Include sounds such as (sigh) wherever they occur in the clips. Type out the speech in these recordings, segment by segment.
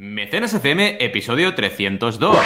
Mecenas FM, episodio 302.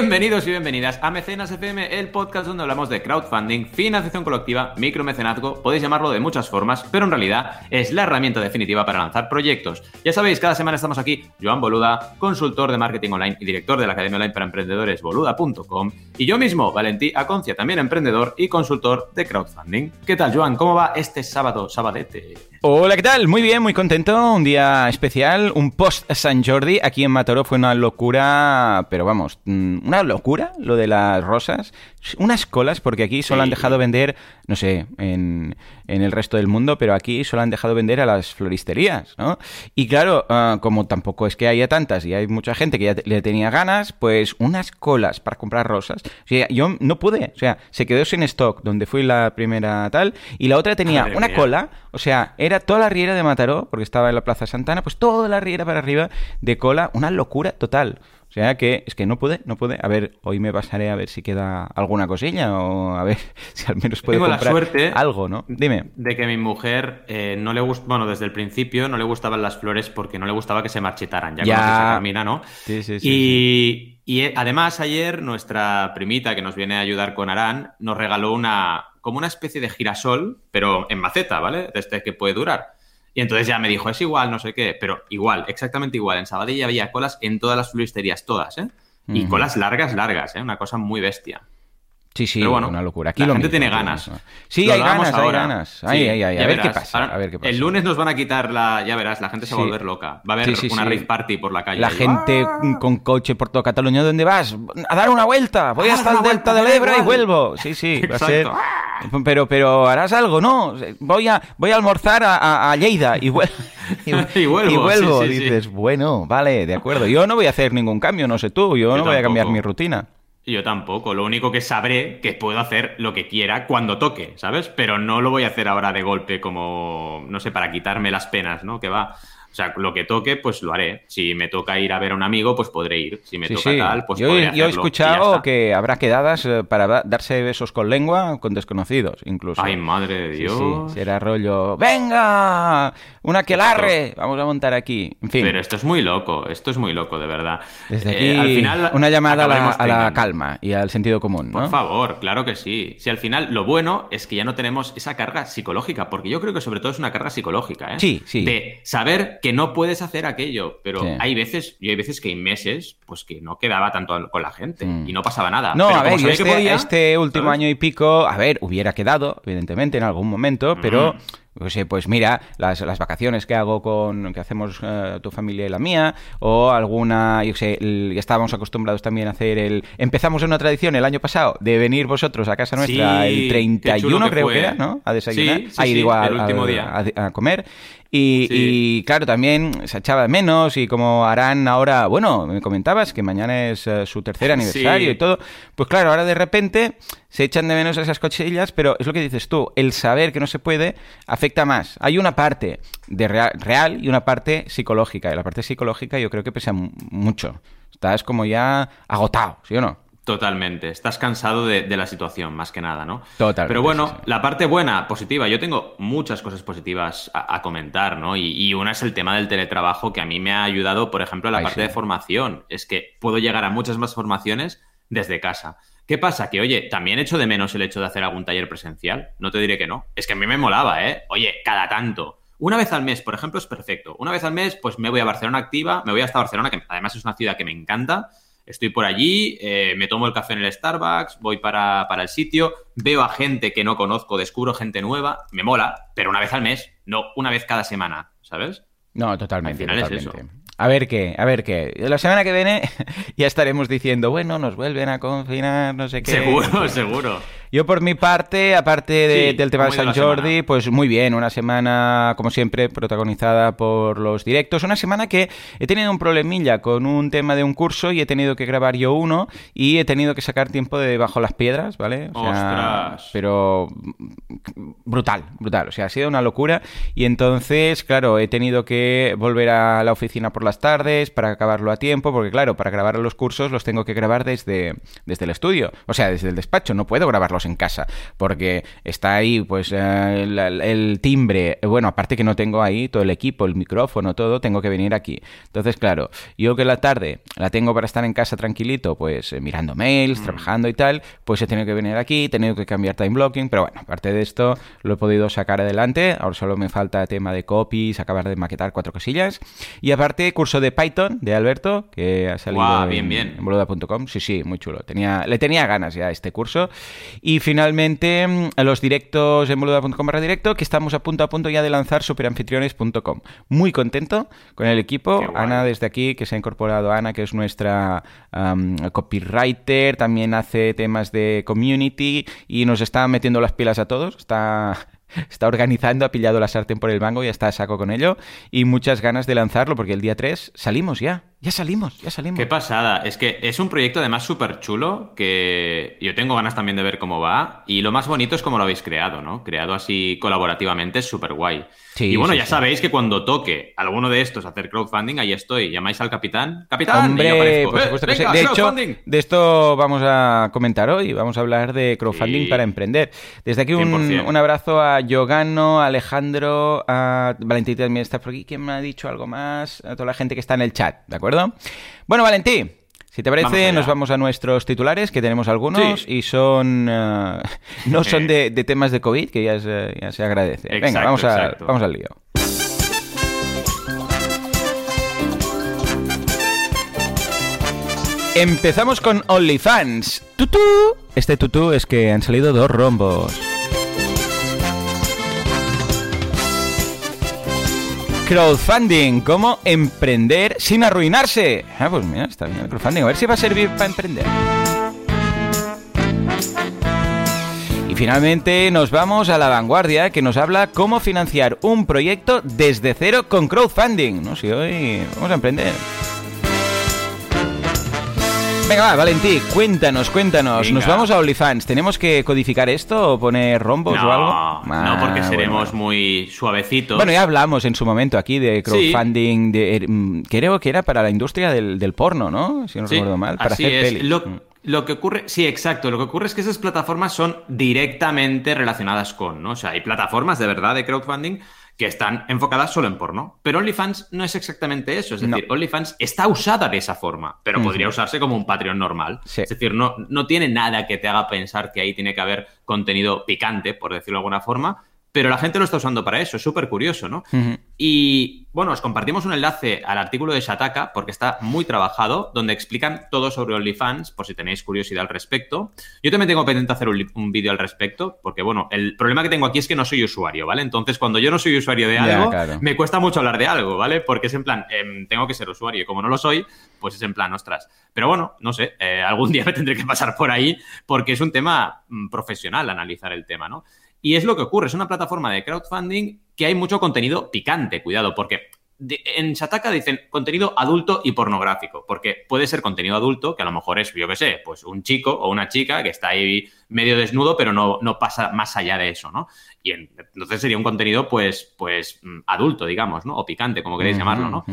Bienvenidos y bienvenidas a Mecenas FM, el podcast donde hablamos de crowdfunding, financiación colectiva, micromecenazgo, podéis llamarlo de muchas formas, pero en realidad es la herramienta definitiva para lanzar proyectos. Ya sabéis, cada semana estamos aquí, Joan Boluda, consultor de marketing online y director de la Academia Online para Emprendedores boluda.com, y yo mismo, Valentí Aconcia, también emprendedor y consultor de crowdfunding. ¿Qué tal, Joan? ¿Cómo va este sábado, sabadete? Hola, ¿qué tal? Muy bien, muy contento. Un día especial, un post San Jordi. Aquí en Mataró fue una locura, pero vamos, mm, una locura lo de las rosas. Unas colas, porque aquí solo han dejado vender, no sé, en, en, el resto del mundo, pero aquí solo han dejado vender a las floristerías, ¿no? Y claro, uh, como tampoco es que haya tantas y hay mucha gente que ya le tenía ganas, pues unas colas para comprar rosas. O sea, yo no pude, o sea, se quedó sin stock donde fui la primera tal, y la otra tenía Madre una mía. cola, o sea, era toda la riera de Mataró, porque estaba en la Plaza Santana, pues toda la riera para arriba de cola, una locura total. Sea que es que no puede, no puede. A ver, hoy me pasaré a ver si queda alguna cosilla o a ver (laughs) si al menos puede Tengo comprar la suerte algo, ¿no? Dime. De que mi mujer eh, no le gusta, bueno, desde el principio no le gustaban las flores porque no le gustaba que se marchitaran. Ya, ya. conoces a Carmina, ¿no? Sí, sí, sí. Y, sí. y además ayer nuestra primita que nos viene a ayudar con Arán nos regaló una como una especie de girasol, pero en maceta, ¿vale? Desde que puede durar. Y entonces ya me dijo, es igual, no sé qué, pero igual, exactamente igual. En Sabadell había colas en todas las floristerías, todas, ¿eh? Y uh -huh. colas largas, largas, ¿eh? Una cosa muy bestia. Sí, sí, Pero bueno, una locura. Aquí la lo gente mismo, tiene ganas. Sí, Lo hay ganas, ahora. hay ganas. Sí, A ver verás. qué pasa. Ahora, a ver qué pasa. El lunes nos van a quitar la. Ya verás, la gente se va a volver loca. Va a haber una rave party por la calle. La Y- gente con coche por toda Cataluña, ¿dónde vas? A dar una vuelta. Voy Ah, hasta el Delta del da Ebra y vuelvo. Sí, sí, va a ser. Exacto. Pero, pero harás algo, ¿no? Voy a, voy a almorzar a, a- a Lleida y, vuel- (laughs) (laughs) Y vuelvo, sí, sí. Dices, bueno, vale, de acuerdo. Yo no voy a hacer ningún cambio, no sé tú. Yo, Yo no voy a cambiar mi rutina. Yo tampoco. Lo único que sabré que puedo hacer lo que quiera cuando toque, ¿sabes? Pero no lo voy a hacer ahora de golpe como, no sé, para quitarme las penas, ¿no? Que va. Sea, lo que toque, pues lo haré. Si me toca ir a ver a un amigo, pues podré ir. Si me Sí, toca sí. tal, pues yo, podré yo he hacerlo, y ya escuchado que habrá quedadas eh, para da- darse besos con lengua con desconocidos, incluso. Ay, madre de Dios. sí, será rollo. ¡Venga! ¡Una que larre! Vamos a montar aquí. En fin. Pero esto es muy loco, esto es muy loco, de verdad. Desde Eh, aquí, al final, una llamada a la, a calma y al sentido común, Por favor, claro que sí. Si al final lo bueno es que ya no tenemos esa carga psicológica, porque yo creo que sobre todo es una carga psicológica, ¿eh? Sí, sí. De saber que no puedes hacer aquello, pero Sí. hay veces, yo hay veces que hay meses, pues que no quedaba tanto con la gente Mm. y no pasaba nada. No, Pero a ver, yo que este, podía, este último ¿sabes? año y pico, a ver, hubiera quedado, evidentemente, en algún momento, pero, yo sé, pues mira, las, las vacaciones que hago con, que hacemos eh, tu familia y la mía, o alguna, yo sé, el- ya estábamos acostumbrados también a hacer el, empezamos una tradición el año pasado de venir vosotros a casa nuestra Sí, el qué 31 chulo que creo fue. que era, ¿no? A desayunar, Sí, sí, ahí sí, digo, a, el último a- día. a- a comer. Y, Sí. y, claro, también se echaba de menos y como harán ahora, bueno, me comentabas que mañana es eh, su tercer aniversario Sí. y todo, pues claro, ahora de repente se echan de menos esas cochillas, pero es lo que dices tú, el saber que no se puede afecta más. Hay una parte de real, real y una parte psicológica, y la parte psicológica yo creo que pesa mu- mucho. Estás como ya agotado, ¿sí o no? Totalmente. Estás cansado de, de la situación, más que nada, ¿no? Totalmente, Pero bueno, sí, sí. la parte buena, positiva, yo tengo muchas cosas positivas a, a comentar, ¿no? Y, y una es el tema del teletrabajo, que a mí me ha ayudado, por ejemplo, en la Ay, parte sí. de formación. Es que puedo llegar a muchas más formaciones desde casa. ¿Qué pasa? Que, oye, también echo de menos el hecho de hacer algún taller presencial. No te diré que no. Es que a mí me molaba, ¿eh? Oye, cada tanto. Una vez al mes, por ejemplo, es perfecto. Una vez al mes, pues me voy a Barcelona activa, me voy hasta Barcelona, que además es una ciudad que me encanta. Estoy por allí, eh, me tomo el café en el Starbucks, voy para, para el sitio, veo a gente que no conozco, descubro gente nueva, me mola, pero una vez al mes, no una vez cada semana, ¿sabes? No, totalmente. Al final es totalmente. A ver qué, a ver qué. La semana que viene (laughs) ya estaremos diciendo, bueno, nos vuelven a confinar, no sé qué. Seguro, (laughs) seguro. Yo por mi parte, aparte del tema de San Jordi, pues muy bien, una semana como siempre protagonizada por los directos, una semana que he tenido un problemilla con un tema de un curso y he tenido que grabar yo uno y he tenido que sacar tiempo de bajo las piedras, ¿vale? Ostras. Pero brutal, brutal, o sea, ha sido una locura. Y entonces, claro, he tenido que volver a la oficina por las tardes para acabarlo a tiempo, porque claro, para grabar los cursos los tengo que grabar desde, desde el estudio, o sea, desde el despacho, no puedo en casa, porque está ahí pues eh, el, timbre, bueno, aparte que no tengo ahí todo el equipo, el micrófono, todo, tengo que venir aquí. Entonces, claro, yo que la tarde la tengo para estar en casa tranquilito, pues eh, mirando mails, mm. trabajando y tal, pues he tenido que venir aquí, he tenido que cambiar time blocking, pero bueno, aparte de esto lo he podido sacar adelante, ahora solo me falta tema de copies, acabar de maquetar cuatro cosillas, y aparte curso de Python de Alberto, que ha salido bien, bien. en boluda.com, sí, sí, muy chulo, tenía, le tenía ganas ya a este curso, y finalmente mm, los directos en boluda.com barra directo, que estamos a punto a punto ya de lanzar superanfitriones.com. Muy contento con el equipo, Ana desde aquí, que se ha incorporado, Ana, que es nuestra copywriter, también hace temas de community y nos está metiendo las pilas a todos, está (laughs) está organizando, ha pillado la sartén por el mango y está a saco con ello. Y muchas ganas de lanzarlo porque el día 3 salimos ya. Ya salimos, ya salimos. Qué pasada. Es que es un proyecto además súper chulo que yo tengo ganas también de ver cómo va. Y lo más bonito es cómo lo habéis creado, ¿no? Creado así colaborativamente es súper guay. y bueno, ya sabéis que cuando toque alguno de estos hacer crowdfunding, ahí estoy. Llamáis al capitán. ¡Capitán! Hombre, por supuesto que sí. De hecho, de esto vamos a comentar hoy. Vamos a hablar de crowdfunding para emprender. Desde aquí un, un, abrazo a Yogano, a Alejandro, a Valentín también está por aquí. ¿Quién me ha dicho algo más? A toda la gente que está en el chat, ¿de acuerdo? Bueno, Valentí, si te parece, nos vamos a nuestros titulares, que tenemos algunos, y son eh, (laughs) no son de, temas de COVID, que ya, se agradece. Venga, vamos, vamos al lío. Empezamos con OnlyFans. ¡Tutú! Este tutú es que han salido dos rombos. Crowdfunding, cómo emprender sin arruinarse. Ah, pues mira, está bien el crowdfunding. A ver si va a servir para emprender. Y finalmente nos vamos a la vanguardia que nos habla cómo financiar un proyecto desde cero con crowdfunding. No sé, hoy vamos a emprender. Venga, va, Valentí, cuéntanos, cuéntanos. Nos vamos a OnlyFans. ¿Tenemos que codificar esto o poner rombos o algo? no, porque ah, seremos muy suavecitos. Bueno, ya hablamos en su momento aquí de crowdfunding. De, er, mm, creo que era para la industria del, porno, ¿no? Si no recuerdo mal. Para hacer es. Mm. Lo, que ocurre, sí, exacto. Lo que ocurre es que esas plataformas son directamente relacionadas con, ¿no? O sea, hay plataformas de verdad de crowdfunding que están enfocadas solo en porno. Pero OnlyFans no es exactamente eso. Es decir, OnlyFans está usada de esa forma, pero podría usarse como un Patreon normal. Es decir, no, no tiene nada que te haga pensar que ahí tiene que haber contenido picante, por decirlo de alguna forma, pero la gente lo está usando para eso, es súper curioso, ¿no? Y bueno, os compartimos un enlace al artículo de Shataka porque está muy trabajado, donde explican todo sobre OnlyFans, por si tenéis curiosidad al respecto. Yo también tengo pendiente hacer un, vídeo al respecto, porque bueno, el problema que tengo aquí es que no soy usuario, ¿vale? Entonces, cuando yo no soy usuario de algo, me cuesta mucho hablar de algo, ¿vale? Porque es en plan, em, tengo que ser usuario y como no lo soy, pues es en plan, ostras. Pero bueno, no sé, eh, algún día me tendré que pasar por ahí porque es un tema mm, profesional analizar el tema, ¿no? Y es lo que ocurre, es una plataforma de crowdfunding que hay mucho contenido picante, cuidado, porque en Shataka dicen contenido adulto y pornográfico, porque puede ser contenido adulto, que a lo mejor es, yo qué sé, pues un chico o una chica que está ahí medio desnudo, pero no, no pasa más allá de eso, ¿no? Y entonces sería un contenido, pues, pues, mm, adulto, digamos, ¿no? O picante, como queréis llamarlo, ¿no?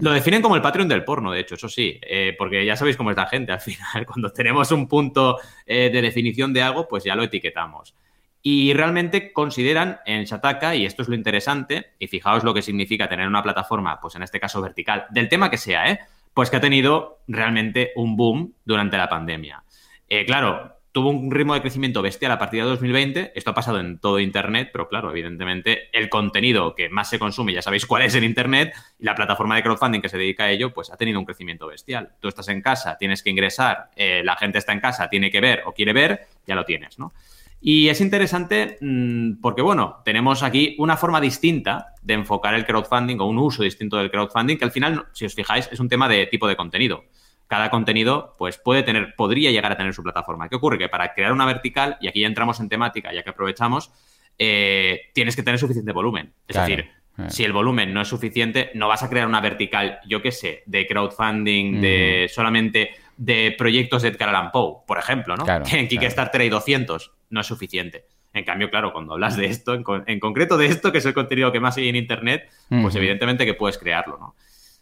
Lo definen como el Patreon del porno, de hecho, eso sí, eh, porque ya sabéis cómo es la gente, al final, (laughs) cuando tenemos un punto eh, de definición de algo, pues ya lo etiquetamos. Y realmente consideran en Shataka, y esto es lo interesante, y fijaos lo que significa tener una plataforma, pues en este caso vertical, del tema que sea, ¿eh? Pues que ha tenido realmente un boom durante la pandemia. Eh, claro, tuvo un ritmo de crecimiento bestial a partir de 2020. Esto ha pasado en todo Internet, pero claro, evidentemente el contenido que más se consume, ya sabéis cuál es en Internet, y la plataforma de crowdfunding que se dedica a ello, pues ha tenido un crecimiento bestial. Tú estás en casa, tienes que ingresar, eh, la gente está en casa, tiene que ver o quiere ver, ya lo tienes, ¿no? Y es interesante mm, porque, bueno, tenemos aquí una forma distinta de enfocar el crowdfunding o un uso distinto del crowdfunding, que al final, si os fijáis, es un tema de tipo de contenido. cada contenido pues puede tener, podría llegar a tener su plataforma. ¿Qué ocurre? Que para crear una vertical, y aquí ya entramos en temática, ya que aprovechamos, eh, tienes que tener suficiente volumen. Es decir, si el volumen no es suficiente, no vas a crear una vertical, yo qué sé, de crowdfunding, de solamente de proyectos de Edgar Allan Poe, por ejemplo, ¿no? (laughs) en Kickstarter hay 200, no es suficiente. En cambio, claro, cuando hablas de esto, en, concreto de esto, que es el contenido que más hay en Internet, pues evidentemente que puedes crearlo, ¿no?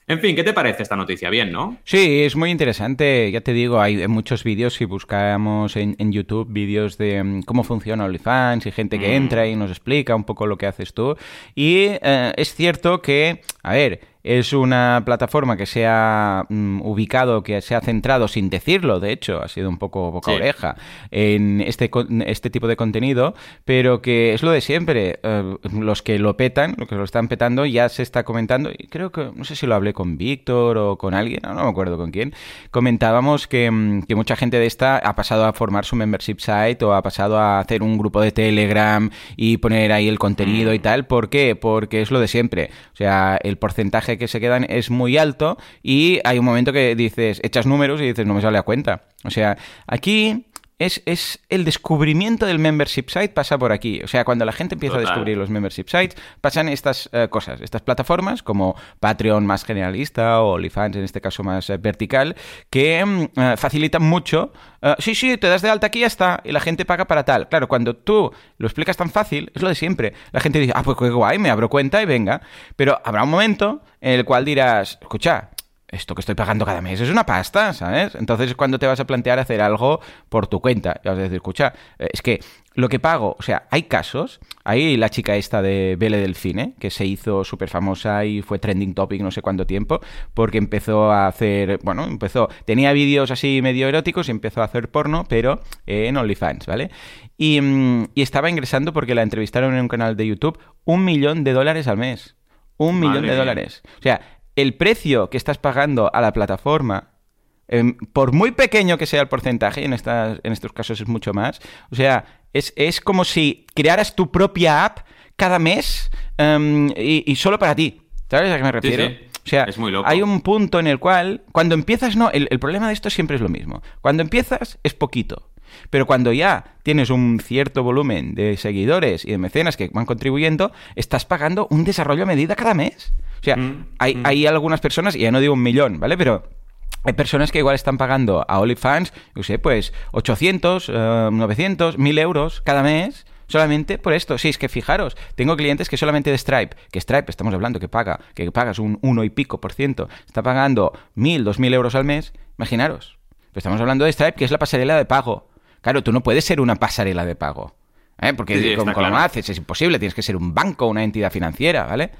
En fin, ¿qué te parece esta noticia? Bien, ¿no? Sí, es muy interesante. Ya te digo, hay muchos vídeos, si buscamos en, YouTube vídeos de mm, cómo funciona OnlyFans y gente que mm. entra y nos explica un poco lo que haces tú. Y eh, es cierto que, a ver, es una plataforma que se ha mm, ubicado, que se ha centrado, sin decirlo, de hecho, ha sido un poco boca oreja, en este, este tipo de contenido, pero que es lo de siempre. Eh, los que lo petan, los que lo están petando, ya se está comentando, y creo que, no sé si lo hablé con Víctor o con alguien, no, me acuerdo con quién, comentábamos que, mm, que, mucha gente de esta ha pasado a formar su membership site o ha pasado a hacer un grupo de Telegram y poner ahí el contenido y mm. tal. ¿Por qué? Porque es lo de siempre. O sea, el porcentaje que se quedan es muy alto y hay un momento que dices, echas números y dices, no me sale a cuenta. O sea, aquí es, es, el descubrimiento del membership site pasa por aquí. O sea, cuando la gente empieza a descubrir los membership sites, pasan estas eh, cosas, estas plataformas como Patreon más generalista o OnlyFans en este caso más eh, vertical, que mm, eh, facilitan mucho. sí, sí, te das de alta aquí y ya está, y la gente paga para tal. Claro, cuando tú lo explicas tan fácil, es lo de siempre. La gente dice, ah, pues qué guay, me abro cuenta y venga. Pero habrá un momento en el cual dirás, escucha, esto que estoy pagando cada mes es una pasta, ¿sabes? Entonces es cuando te vas a plantear hacer algo por tu cuenta. Y vas a decir, escucha, eh, es que lo que pago, o sea, hay casos, hay la chica esta de Belle Delfine, que se hizo súper famosa y fue trending topic no sé cuánto tiempo, porque empezó a hacer, bueno, empezó, tenía vídeos así medio eróticos y empezó a hacer porno, pero en OnlyFans, ¿vale? Y, mm, y estaba ingresando porque la entrevistaron en un canal de YouTube un millón de dólares al mes. Un millón de dólares. O sea, el precio que estás pagando a la plataforma, em, por muy pequeño que sea el porcentaje, en, estas, en estos casos es mucho más, o sea, es, como si crearas tu propia app cada mes em, y, solo para ti. ¿Sabes a qué me refiero? O sea, es muy loco. hay un punto en el cual, cuando empiezas, no, el, el problema de esto siempre es lo mismo. Cuando empiezas es poquito. Pero cuando ya tienes un cierto volumen de seguidores y de mecenas que van contribuyendo, estás pagando un desarrollo a medida cada mes. O sea, mm, hay, mm. hay algunas personas, y ya no digo un millón, ¿vale? Pero hay personas que igual están pagando a OnlyFans, yo sé, pues 800, 900, 1000 euros cada mes solamente por esto. Sí, es que fijaros, tengo clientes que solamente de Stripe, que Stripe estamos hablando que paga, que pagas un 1 y pico por ciento, está pagando 1000, 2000 euros al mes, imaginaros. estamos hablando de Stripe, que es la pasarela de pago. Claro, tú no puedes ser una pasarela de pago. ¿eh? Porque como, lo haces, es imposible, tienes que ser un banco, una entidad financiera, ¿vale?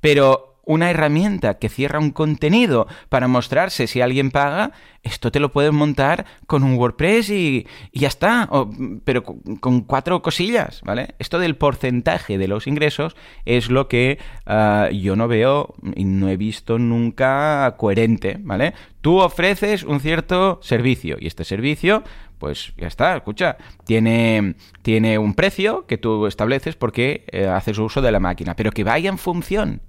Pero una herramienta que cierra un contenido para mostrarse si alguien paga, esto te lo puedes montar con un WordPress y, ya está, pero con, cuatro cosillas, ¿vale? Esto del porcentaje de los ingresos es lo que ah, yo no veo y no he visto nunca coherente, ¿vale? Tú ofreces un cierto servicio y este servicio pues ya está, escucha, tiene, tiene un precio que tú estableces porque eh, haces uso de la máquina, pero que vaya en función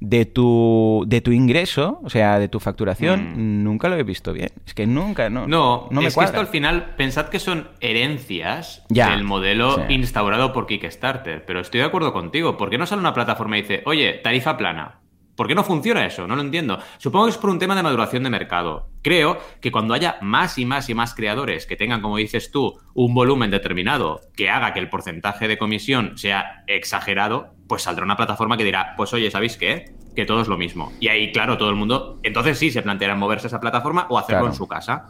de tu, de tu ingreso, o sea, de tu facturación, mm. nunca lo he visto bien. Es que nunca, no. No, no me es que esto al final, pensad que son herencias del modelo instaurado por Kickstarter, pero estoy de acuerdo contigo. ¿Por qué no sale una plataforma y dice, oye, tarifa plana? ¿Por qué no funciona eso? No lo entiendo. Supongo que es por un tema de maduración de mercado. Creo que cuando haya más y más y más creadores que tengan, como dices tú, un volumen determinado que haga que el porcentaje de comisión sea exagerado, pues saldrá una plataforma que dirá, pues oye, ¿sabéis qué? Que todo es lo mismo. Y ahí, claro, todo el mundo, entonces sí se planteará moverse a esa plataforma o hacerlo en su casa.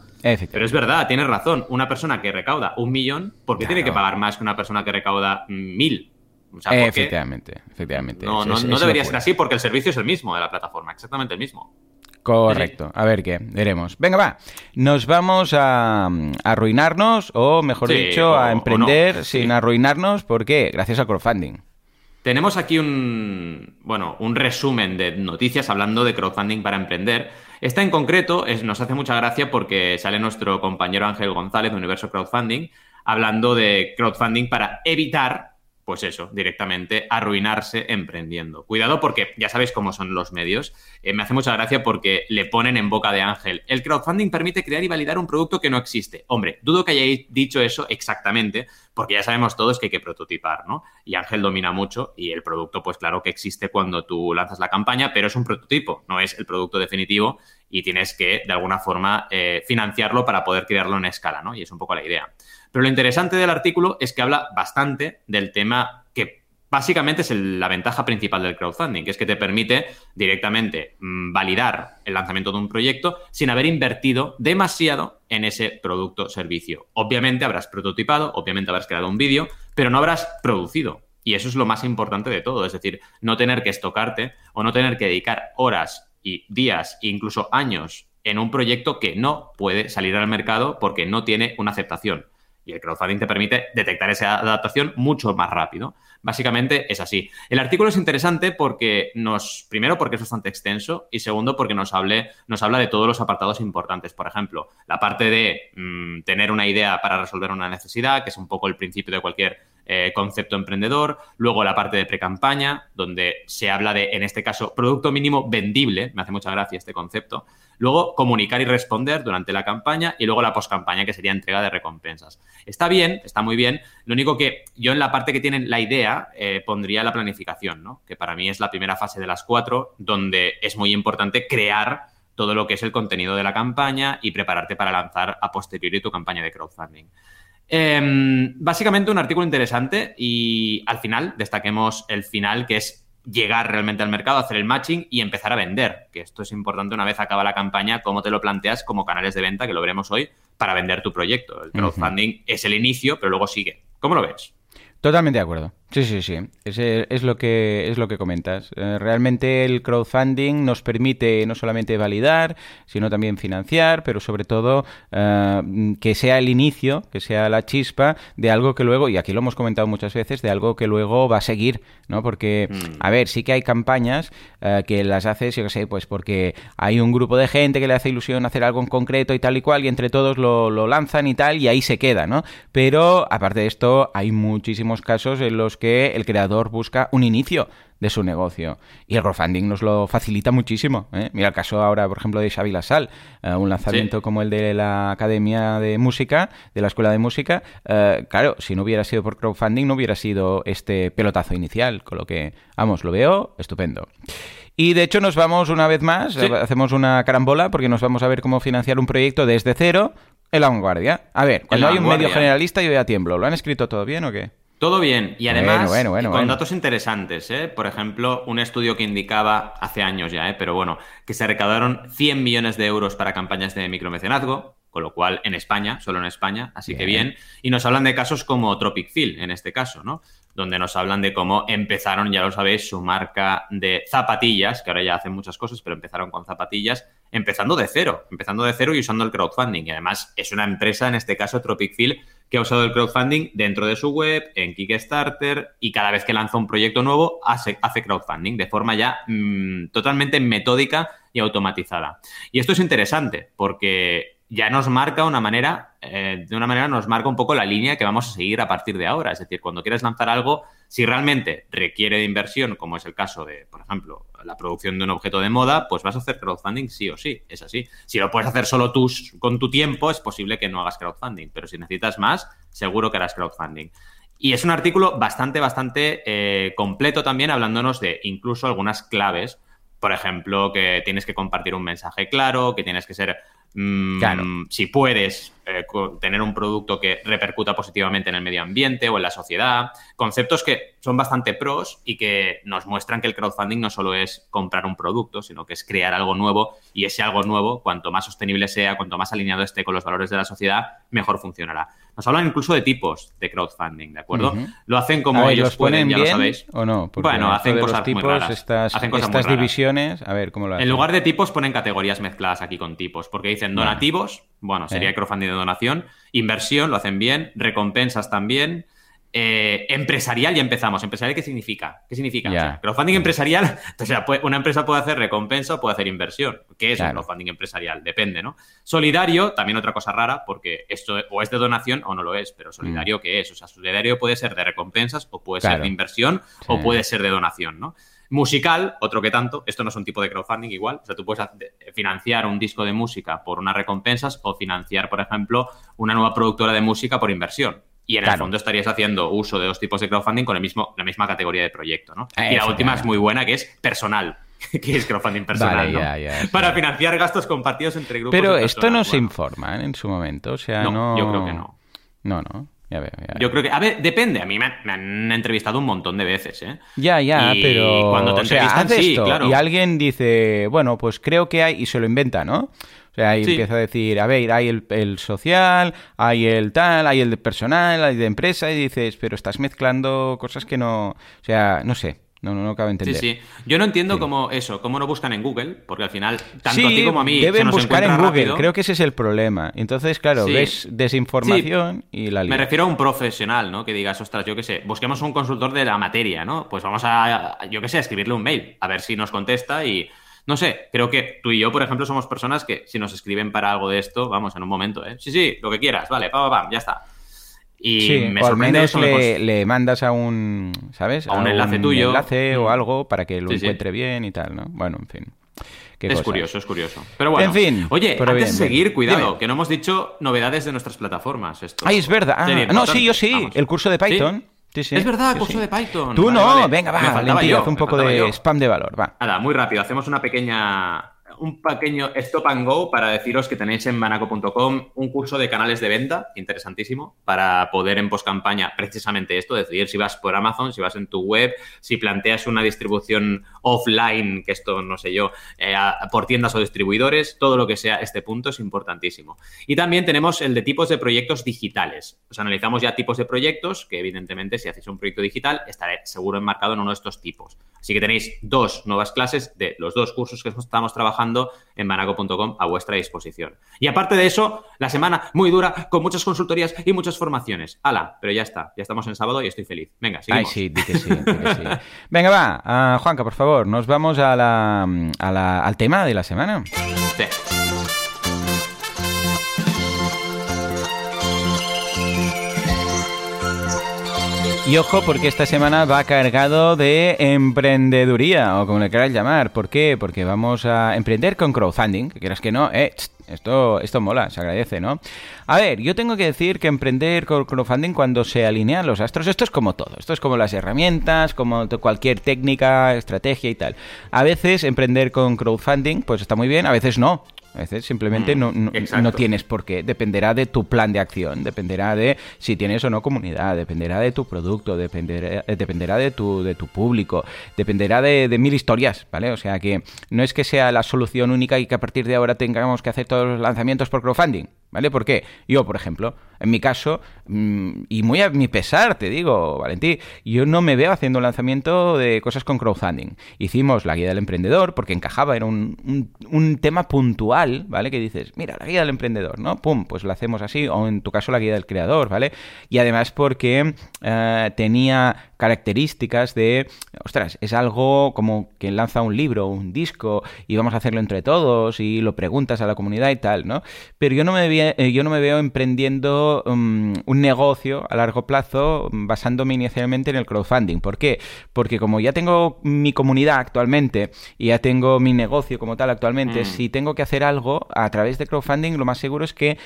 Pero es verdad, tienes razón. Una persona que recauda un millón, ¿por qué tiene que pagar más que una persona que recauda mil? Efectivamente, efectivamente. No, no, debería ser así porque el servicio es el mismo de la plataforma, exactamente el mismo. Correcto. A ver qué, veremos. Venga, va. Nos vamos a, arruinarnos, o mejor dicho, a emprender sin arruinarnos. ¿Por qué? Gracias al crowdfunding. Tenemos aquí un, bueno, un resumen de noticias hablando de crowdfunding para emprender. Esta en concreto es, nos hace mucha gracia porque sale nuestro compañero Ángel González de Universo Crowdfunding hablando de crowdfunding para evitar pues eso, directamente arruinarse emprendiendo. Cuidado porque ya sabéis cómo son los medios. Eh, me hace mucha gracia porque le ponen en boca de Ángel, el crowdfunding permite crear y validar un producto que no existe. Hombre, dudo que hayáis dicho eso exactamente, porque ya sabemos todos que hay que prototipar, ¿no? Y Ángel domina mucho y el producto, pues claro que existe cuando tú lanzas la campaña, pero es un prototipo, no es el producto definitivo y tienes que, de alguna forma, eh, financiarlo para poder crearlo en escala, ¿no? Y es un poco la idea. Pero lo interesante del artículo es que habla bastante del tema que básicamente es la ventaja principal del crowdfunding, que es que te permite directamente mm, validar el lanzamiento de un proyecto sin haber invertido demasiado en ese producto o servicio. Obviamente habrás prototipado, obviamente habrás creado un vídeo, pero no habrás producido. Y eso es lo más importante de todo, es decir, no tener que estocarte o no tener que dedicar horas y días e incluso años en un proyecto que no puede salir al mercado porque no tiene una aceptación. Y el crowdfunding te permite detectar esa adaptación mucho más rápido. Básicamente es así. El artículo es interesante porque nos, primero porque es bastante extenso y segundo porque nos, nos habla de todos los apartados importantes. Por ejemplo, la parte de mm, tener una idea para resolver una necesidad, que es un poco el principio de cualquier eh, concepto emprendedor. Luego la parte de pre-campaña, donde se habla de, en este caso, producto mínimo vendible. Me hace mucha gracia este concepto. Luego, comunicar y responder durante la campaña y luego la post-campaña, que sería entrega de recompensas. Está bien, está muy bien. Lo único que yo en la parte que tienen la idea eh, pondría la planificación, ¿no? Que para mí es la primera fase de las cuatro, donde es muy importante crear todo lo que es el contenido de la campaña y prepararte para lanzar a posteriori tu campaña de crowdfunding. Em, básicamente un artículo interesante y al final destaquemos el final que es llegar realmente al mercado, hacer el matching y empezar a vender, que esto es importante una vez acaba la campaña, cómo te lo planteas como canales de venta, que lo veremos hoy, para vender tu proyecto. El crowdfunding es el inicio, pero luego sigue. ¿Cómo lo ves? Totalmente de acuerdo. Sí, sí, sí. Es, es, lo, que, es lo que comentas. Eh, realmente el crowdfunding nos permite no solamente validar, sino también financiar, pero sobre todo eh, que sea el inicio, que sea la chispa de algo que luego, y aquí lo hemos comentado muchas veces, de algo que luego va a seguir, ¿no? Porque, mm. a ver, sí que hay campañas eh, que las haces, yo qué sé, pues porque hay un grupo de gente que le hace ilusión hacer algo en concreto y tal y cual, y entre todos lo, lo lanzan y tal, y ahí se queda, ¿no? Pero, aparte de esto, hay muchísimos casos en los que el creador busca un inicio de su negocio. Y el crowdfunding nos lo facilita muchísimo. ¿eh? Mira el caso ahora, por ejemplo, de Xavi Lasal, eh, un lanzamiento como el de la Academia de Música, de la Escuela de Música. Eh, claro, si no hubiera sido por crowdfunding, no hubiera sido este pelotazo inicial. Con lo que, vamos, lo veo estupendo. Y de hecho nos vamos una vez más, hacemos una carambola porque nos vamos a ver cómo financiar un proyecto desde cero en la vanguardia. A ver, cuando hay un medio generalista yo ya tiemblo. ¿Lo han escrito todo bien o qué? Todo bien. Y además, con datos interesantes, ¿eh? Por ejemplo, un estudio que indicaba hace años ya, ¿eh? Pero bueno, que se recaudaron 100 millones de euros para campañas de micromecenazgo, con lo cual en España, solo en España, así que bien. Y nos hablan de casos como Tropic Field, en este caso, ¿no? Donde nos hablan de cómo empezaron, ya lo sabéis, su marca de zapatillas, que ahora ya hacen muchas cosas, pero empezaron con zapatillas, empezando de cero, empezando de cero y usando el crowdfunding. Y además es una empresa, en este caso Tropic Field, que ha usado el crowdfunding dentro de su web, en Kickstarter, y cada vez que lanza un proyecto nuevo hace, hace crowdfunding de forma ya mm, totalmente metódica y automatizada. Y esto es interesante porque ya nos marca una manera, eh, de una manera nos marca un poco la línea que vamos a seguir a partir de ahora. Es decir, cuando quieres lanzar algo, si realmente requiere de inversión, como es el caso de, por ejemplo, la producción de un objeto de moda, pues vas a hacer crowdfunding sí o sí, es así. Si lo puedes hacer solo tú con tu tiempo, es posible que no hagas crowdfunding, pero si necesitas más, seguro que harás crowdfunding. Y es un artículo bastante, bastante eh, completo también, hablándonos de incluso algunas claves por ejemplo, que tienes que compartir un mensaje claro, que tienes que ser Mm, si puedes eh, tener un producto que repercuta positivamente en el medio ambiente o en la sociedad. Conceptos que son bastante pros y que nos muestran que el crowdfunding no solo es comprar un producto, sino que es crear algo nuevo y ese algo nuevo, cuanto más sostenible sea, cuanto más alineado esté con los valores de la sociedad, mejor funcionará. Nos hablan incluso de tipos de crowdfunding, ¿de acuerdo? Lo hacen como ellos pueden, ya lo sabéis. ¿O no? bueno, hacen cosas tipos, muy raras. Estas, hacen cosas estas divisiones, a ver cómo lo hacen. En lugar de tipos ponen categorías mezcladas aquí con tipos, porque dicen donativos, bueno, sería crowdfunding de donación, inversión, lo hacen bien, recompensas también, eh, empresarial ya empezamos. ¿Empresarial qué significa? ¿Qué significa? O sea, crowdfunding empresarial, (laughs) o sea, una empresa puede hacer recompensa o puede hacer inversión. ¿Qué es un crowdfunding empresarial? Depende, ¿no? Solidario, también otra cosa rara, porque esto o es de donación o no lo es, pero solidario, mm. ¿qué es? O sea, solidario puede ser de recompensas o puede ser de inversión o puede ser de donación, ¿no? Musical, otro que tanto, esto no es un tipo de crowdfunding igual, o sea, tú puedes financiar un disco de música por unas recompensas o financiar, por ejemplo, una nueva productora de música por inversión. Y en el fondo estarías haciendo uso de dos tipos de crowdfunding con el mismo, la misma categoría de proyecto, ¿no? y la última es muy buena, que es personal. (laughs) que es crowdfunding personal, Para financiar gastos compartidos entre grupos. Pero esto no se informa en su momento, o sea, no, Yo creo que no. No, no. Ya veo, ya Yo creo que, a ver, depende. A mí me, han entrevistado un montón de veces, ¿eh? Ya, ya, pero. Cuando te entrevistan, sí, claro. Y alguien dice, bueno, pues creo que hay, y se lo inventa, ¿no? O sea, ahí empieza a decir, a ver, hay el, social, hay el tal, hay el de personal, hay de empresa, y dices, pero estás mezclando cosas que no. O sea, no sé. No, no, no cabe entender. Sí, sí. Yo no entiendo cómo eso, cómo no buscan en Google, porque al final, tanto a ti como a mí, deben buscar en Google. Creo que ese es el problema. Entonces, claro, ves desinformación y la Me refiero a un profesional, ¿no? Que digas, ostras, yo qué sé, busquemos un consultor de la materia, ¿no? Pues vamos a, yo qué sé, a escribirle un mail, a ver si nos contesta y no sé, creo que tú y yo, por ejemplo, somos personas que si nos escriben para algo de esto, vamos, en un momento, ¿eh? Sí, sí, lo que quieras, vale, pam, pam, ya está. Y me o al menos le, mandas a un, ¿sabes? A un, enlace tuyo. enlace o mm. algo para que lo encuentre bien y tal, ¿no? Bueno, en fin. es curioso, es curioso. Pero bueno, en fin, oye, antes de seguir, cuidado, que no hemos dicho novedades de nuestras plataformas. Esto. Ay, es verdad. Ah, no, sí, yo sí. El curso de Python. Es verdad, curso de Python. Tú no, venga, va, haz un poco de spam de valor, va. Nada, muy rápido, hacemos una pequeña un pequeño stop and go para deciros que tenéis en banaco.com un curso de canales de venta, interesantísimo, para poder en post-campaña precisamente esto, decidir si vas por Amazon, si vas en tu web, si planteas una distribución offline, que esto no sé yo, eh, por tiendas o distribuidores, todo lo que sea este punto es importantísimo. Y también tenemos el de tipos de proyectos digitales. Os analizamos ya tipos de proyectos, que evidentemente si hacéis un proyecto digital estaré seguro enmarcado en uno de estos tipos. Así que tenéis dos nuevas clases de los dos cursos que estamos trabajando en banaco.com a vuestra disposición. Y aparte de eso, la semana muy dura, con muchas consultorías y muchas formaciones. ¡Hala! Pero ya está, ya estamos en sábado y estoy feliz. Venga, seguimos. Ay, sí, di que sí, sí. (laughs) Venga, va, uh, Juanca, por favor, nos vamos a la, a la, al tema de la semana. Sí. Y ojo, porque esta semana va cargado de emprendeduría, o como le queráis llamar. ¿Por qué? Porque vamos a emprender con crowdfunding, que quieras que no, eh, esto, esto mola, se agradece, ¿no? A ver, yo tengo que decir que emprender con crowdfunding cuando se alinean los astros, esto es como todo, esto es como las herramientas, como cualquier técnica, estrategia y tal. A veces emprender con crowdfunding, pues está muy bien, a veces no. A veces simplemente mm, no, no, tienes por qué. Dependerá de tu plan de acción, dependerá de si tienes o no comunidad, dependerá de tu producto, dependerá, eh, dependerá de, tu, de tu público, dependerá de, de, mil historias, ¿vale? O sea que no es que sea la solución única y que a partir de ahora tengamos que hacer todos los lanzamientos por crowdfunding. ¿Vale? ¿Por qué? Yo, por ejemplo, en mi caso, mm, y muy a mi pesar, te digo, Valentí, yo no me veo haciendo un lanzamiento de cosas con crowdfunding. Hicimos la guía del emprendedor porque encajaba, era un, un, tema puntual, ¿vale? Que dices, mira, la guía del emprendedor, ¿no? Pum, pues lo hacemos así, o en tu caso la guía del creador, ¿vale? Y además porque eh, tenía características de, ostras, es algo como que lanza un libro, un disco, y vamos a hacerlo entre todos, y lo preguntas a la comunidad y tal, ¿no? Pero yo no me, eh, yo no me veo emprendiendo um, un negocio a largo plazo basándome inicialmente en el crowdfunding. ¿Por qué? Porque como ya tengo mi comunidad actualmente y ya tengo mi negocio como tal actualmente, mm. si tengo que hacer algo a través de crowdfunding, lo más seguro es que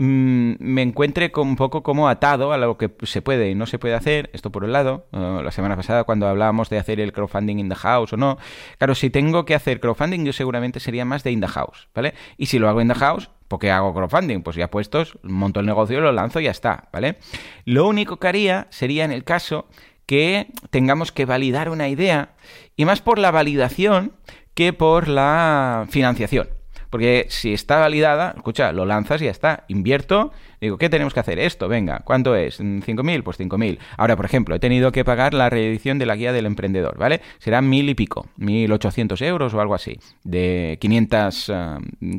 Mm, me encuentre un poco como atado a lo que se puede y no se puede hacer, esto por un lado, la semana pasada cuando hablábamos de hacer el crowdfunding in the house o no, claro, si tengo que hacer crowdfunding yo seguramente sería más de in the house, ¿vale? Y si lo hago in the house, ¿por qué hago crowdfunding? Pues ya puestos, monto el negocio, lo lanzo y ya está, ¿vale? Lo único que haría sería en el caso que tengamos que validar una idea y más por la validación que por la financiación. Porque si está validada, escucha, lo lanzas y ya está. Invierto, Digo, ¿qué tenemos que hacer? Esto, venga, ¿cuánto es? ¿5.000? Pues 5.000. Ahora, por ejemplo, he tenido que pagar la reedición de la guía del emprendedor, ¿vale? Será mil y pico, 1.800 euros o algo así, de 500,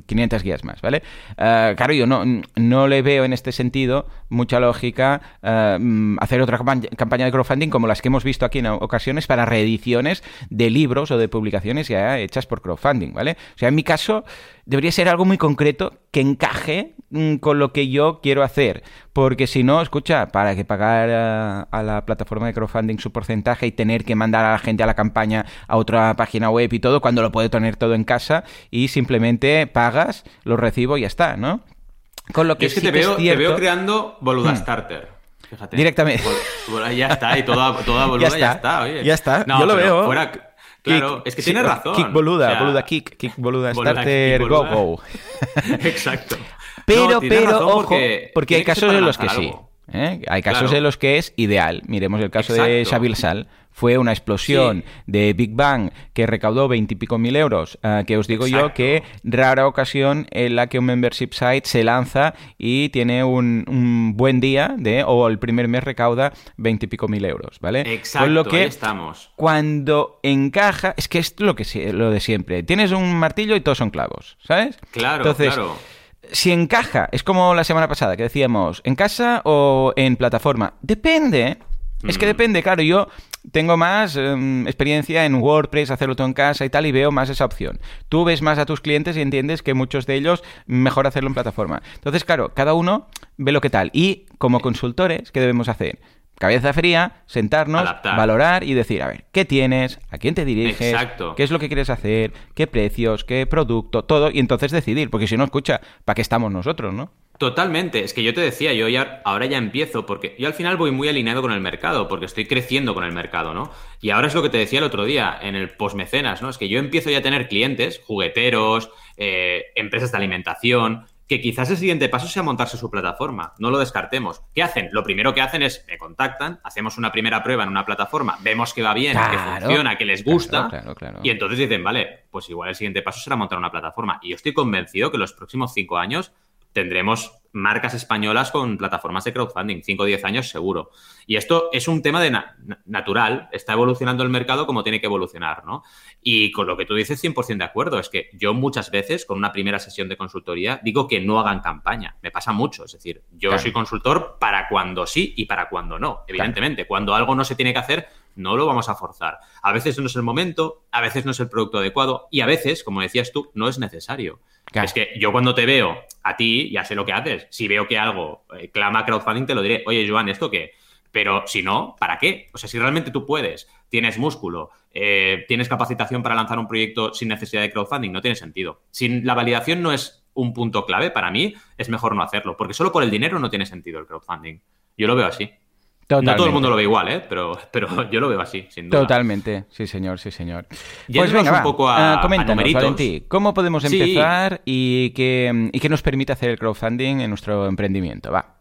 500 guías más, ¿vale? claro, yo no, no le veo en este sentido mucha lógica hacer otra campaña de crowdfunding como las que hemos visto aquí en ocasiones para reediciones de libros o de publicaciones ya hechas por crowdfunding, ¿vale? O sea, en mi caso debería ser algo muy concreto que encaje mm, con lo que yo quiero hacer. Porque si no, escucha, para que pagar a, la plataforma de crowdfunding su porcentaje y tener que mandar a la gente a la campaña a otra página web y todo, cuando lo puede tener todo en casa y simplemente pagas, lo recibo y ya está, ¿no? Con lo que, es que, te, veo, te, veo, creando Boluda hmm. Starter. Fíjate. Directamente. ya está, y toda, toda (laughs) boluda ya está, oye. Ya está, yo lo veo. Claro, es que tienes razón. Kick boluda, boluda kick, kick boluda, starter, go, go. (laughs) Exacto. Pero, pero, ojo, porque, hay casos en los que sí. ¿Eh? Hay casos en los que es ideal. Miremos el caso de Xavier Sal fue una explosión de Big Bang que recaudó veintipico mil euros, eh, que os digo yo que rara ocasión en la que un membership site se lanza y tiene un, buen día de, o el primer mes recauda veintipico mil euros, ¿vale? Exacto, Con lo que estamos. Cuando encaja, es que es lo, que, lo de siempre, tienes un martillo y todos son clavos, ¿sabes? Claro, Entonces, si encaja, es como la semana pasada que decíamos, ¿en casa o en plataforma? Depende. Es que mm. depende, claro, yo tengo más em, experiencia en WordPress, hacerlo todo en casa y tal, y veo más esa opción. Tú ves más a tus clientes y entiendes que muchos de ellos mejor hacerlo en plataforma. Entonces, claro, cada uno ve lo que tal. Y como consultores, ¿qué debemos hacer? Cabeza fría, sentarnos, valorar y decir, a ver, ¿qué tienes? ¿A quién te diriges? ¿Qué es lo que quieres hacer? ¿Qué precios? ¿Qué producto? Todo. Y entonces decidir, porque si no, escucha, ¿para qué estamos nosotros, no? Totalmente, es que yo te decía, yo ya, ahora ya empiezo, porque yo al final voy muy alineado con el mercado, porque estoy creciendo con el mercado, ¿no? Y ahora es lo que te decía el otro día, en el postmecenas, ¿no? Es que yo empiezo ya a tener clientes, jugueteros, eh, empresas de alimentación, que quizás el siguiente paso sea montarse su plataforma, no lo descartemos. ¿Qué hacen? Lo primero que hacen es, me contactan, hacemos una primera prueba en una plataforma, vemos que va bien, que funciona, que les gusta, y entonces dicen, vale, pues igual el siguiente paso será montar una plataforma. Y yo estoy convencido que los próximos cinco años tendremos marcas españolas con plataformas de crowdfunding, 5 o 10 años seguro. Y esto es un tema de natural, está evolucionando el mercado como tiene que evolucionar, ¿no? Y con lo que tú dices, 100% de acuerdo, es que yo muchas veces con una primera sesión de consultoría digo que no hagan campaña, me pasa mucho, es decir, yo soy consultor para cuando sí y para cuando no, evidentemente, cuando algo no se tiene que hacer, no lo vamos a forzar. A veces no es el momento, a veces no es el producto adecuado y a veces, como decías tú, no es necesario. Es que yo cuando te veo a ti, ya sé lo que haces. Si veo que algo eh, clama crowdfunding, te lo diré, oye, Joan, ¿esto qué? Pero si no, ¿para qué? O sea, si realmente tú puedes, tienes músculo, eh, tienes capacitación para lanzar un proyecto sin necesidad de crowdfunding, no tiene sentido. Si la validación no es un punto clave, para mí es mejor no hacerlo, porque solo por el dinero no tiene sentido el crowdfunding. Yo lo veo así. No todo el mundo lo ve igual, ¿eh? pero, pero yo lo veo así, sin duda. Totalmente, sí señor, sí señor. pues venga, un poco a, uh, ¿cómo podemos empezar y, qué, y qué nos permite hacer el crowdfunding en nuestro emprendimiento? Va.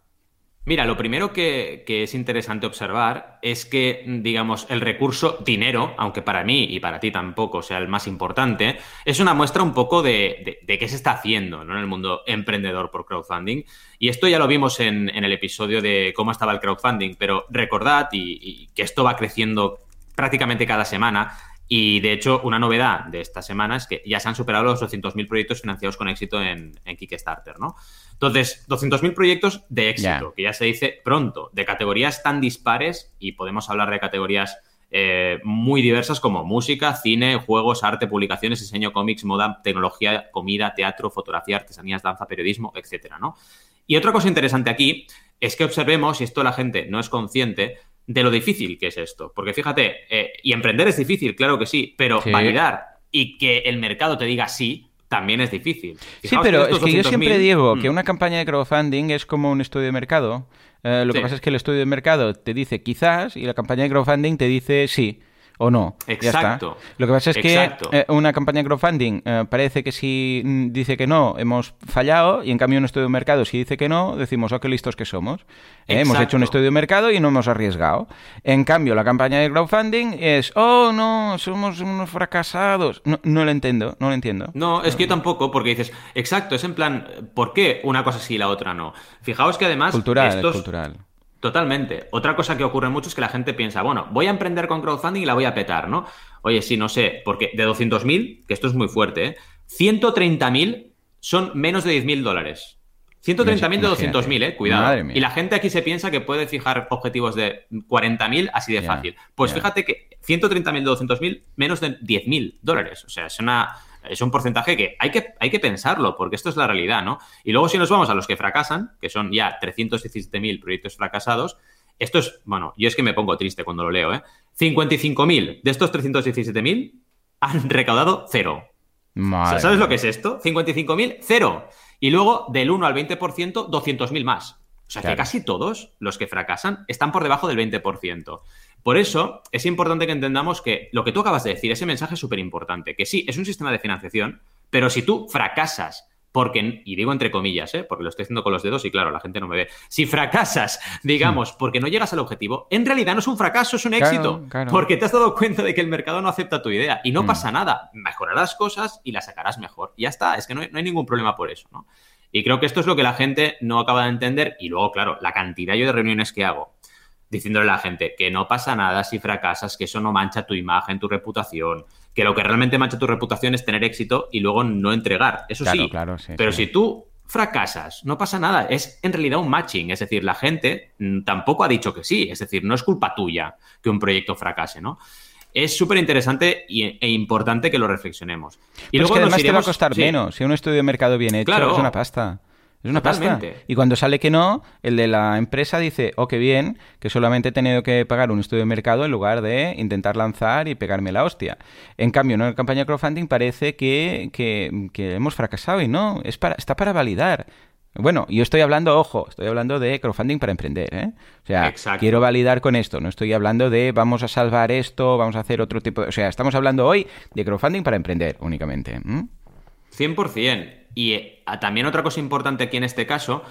Mira, lo primero que, es interesante observar es que, digamos, el recurso dinero, aunque para mí y para ti tampoco sea el más importante, es una muestra un poco de, qué se está haciendo en el mundo emprendedor por crowdfunding. Y esto ya lo vimos en, el episodio de cómo estaba el crowdfunding, pero recordad y, que esto va creciendo prácticamente cada semana. Y de hecho, una novedad de esta semana es que ya se han superado los 200.000 proyectos financiados con éxito en, en Kickstarter, ¿no? Entonces, 200.000 proyectos de éxito, que ya se dice pronto, de categorías tan dispares, y podemos hablar de categorías eh, muy diversas como música, cine, juegos, arte, publicaciones, diseño, cómics, moda, tecnología, comida, teatro, fotografía, artesanías, danza, periodismo, etcétera, ¿no? Y otra cosa interesante aquí es que observemos, y esto la gente no es consciente, de lo difícil que es esto. Porque fíjate, eh, y emprender es difícil, claro que sí, pero validar y que el mercado te diga sí, también es difícil. sí, pero es que yo siempre digo que mm. una campaña de crowdfunding es como un estudio de mercado. Eh, lo que pasa es que el estudio de mercado te dice quizás y la campaña de crowdfunding te dice sí. ¿O no? Exacto. Lo que pasa es que eh, una campaña de crowdfunding eh, parece que si dice que no, hemos fallado, y en cambio un estudio de mercado, si dice que no, decimos, oh, qué listos que somos. Eh, hemos hecho un estudio de mercado y no hemos arriesgado. En cambio, la campaña de crowdfunding es, oh, no, somos unos fracasados. No, no lo entiendo, no lo entiendo. No, es que yo tampoco, porque dices, exacto, es en plan, ¿por qué una cosa sí y la otra no? Fijaos que además... Cultural, cultural. Totalmente. Otra cosa que ocurre mucho es que la gente piensa, bueno, voy a emprender con crowdfunding y la voy a petar, ¿no? Oye, sí, no sé, porque de 200.000, que esto es muy fuerte, ¿eh? 130.000 son menos de 10.000 dólares. 130.000 de 200.000, ¿eh? Cuidado. Y la gente aquí se piensa que puede fijar objetivos de 40.000 así de fácil. Pues fíjate que 130.000 de 200.000 menos de 10.000 dólares. O sea, es una es un porcentaje que hay, que hay que pensarlo, porque esto es la realidad, ¿no? Y luego si nos vamos a los que fracasan, que son ya 317.000 proyectos fracasados, esto es, bueno, yo es que me pongo triste cuando lo leo, ¿eh? 55.000 de estos 317.000 han recaudado cero. ¿Sabes lo que es esto? 55.000, cero. Y luego del 1 al 20%, 200.000 más. O sea que casi todos los que fracasan están por debajo del 20%. Por eso es importante que entendamos que lo que tú acabas de decir, ese mensaje es súper importante, que sí, es un sistema de financiación, pero si tú fracasas porque, y digo entre comillas, ¿eh? porque lo estoy haciendo con los dedos y claro, la gente no me ve, si fracasas, (laughs) digamos, porque no llegas al objetivo, en realidad no es un fracaso, es un éxito, porque te has dado cuenta de que el mercado no acepta tu idea y no mm. pasa nada, mejorarás cosas y las sacarás mejor. Y ya está, es que no hay, no hay ningún problema por eso, ¿no? Y creo que esto es lo que la gente no acaba de entender y luego, claro, la cantidad yo de reuniones que hago diciéndole a la gente que no pasa nada si fracasas, que eso no mancha tu imagen, tu reputación, que lo que realmente mancha tu reputación es tener éxito y luego no entregar. Eso sí, claro, sí, pero si tú fracasas, no pasa nada, es en realidad un matching, es decir, la gente mm, tampoco ha dicho que sí, es decir, no es culpa tuya que un proyecto fracase, ¿no? Es súper interesante e importante que lo reflexionemos. Y luego es que además te va a costar menos. Si un estudio de mercado bien hecho, es una pasta. Es una pasta. Y cuando sale que no, el de la empresa dice, oh, qué bien, que solamente he tenido que pagar un estudio de mercado en lugar de intentar lanzar y pegarme la hostia. En cambio, en la campaña de crowdfunding parece que, que, hemos fracasado y no, es para, está para validar. Bueno, yo estoy hablando, ojo, estoy hablando de crowdfunding para emprender, ¿eh? O sea, quiero validar con esto, no estoy hablando de vamos a salvar esto, vamos a hacer otro tipo de... O sea, estamos hablando hoy de crowdfunding para emprender únicamente. 100%. Y eh, también otra cosa importante aquí en este caso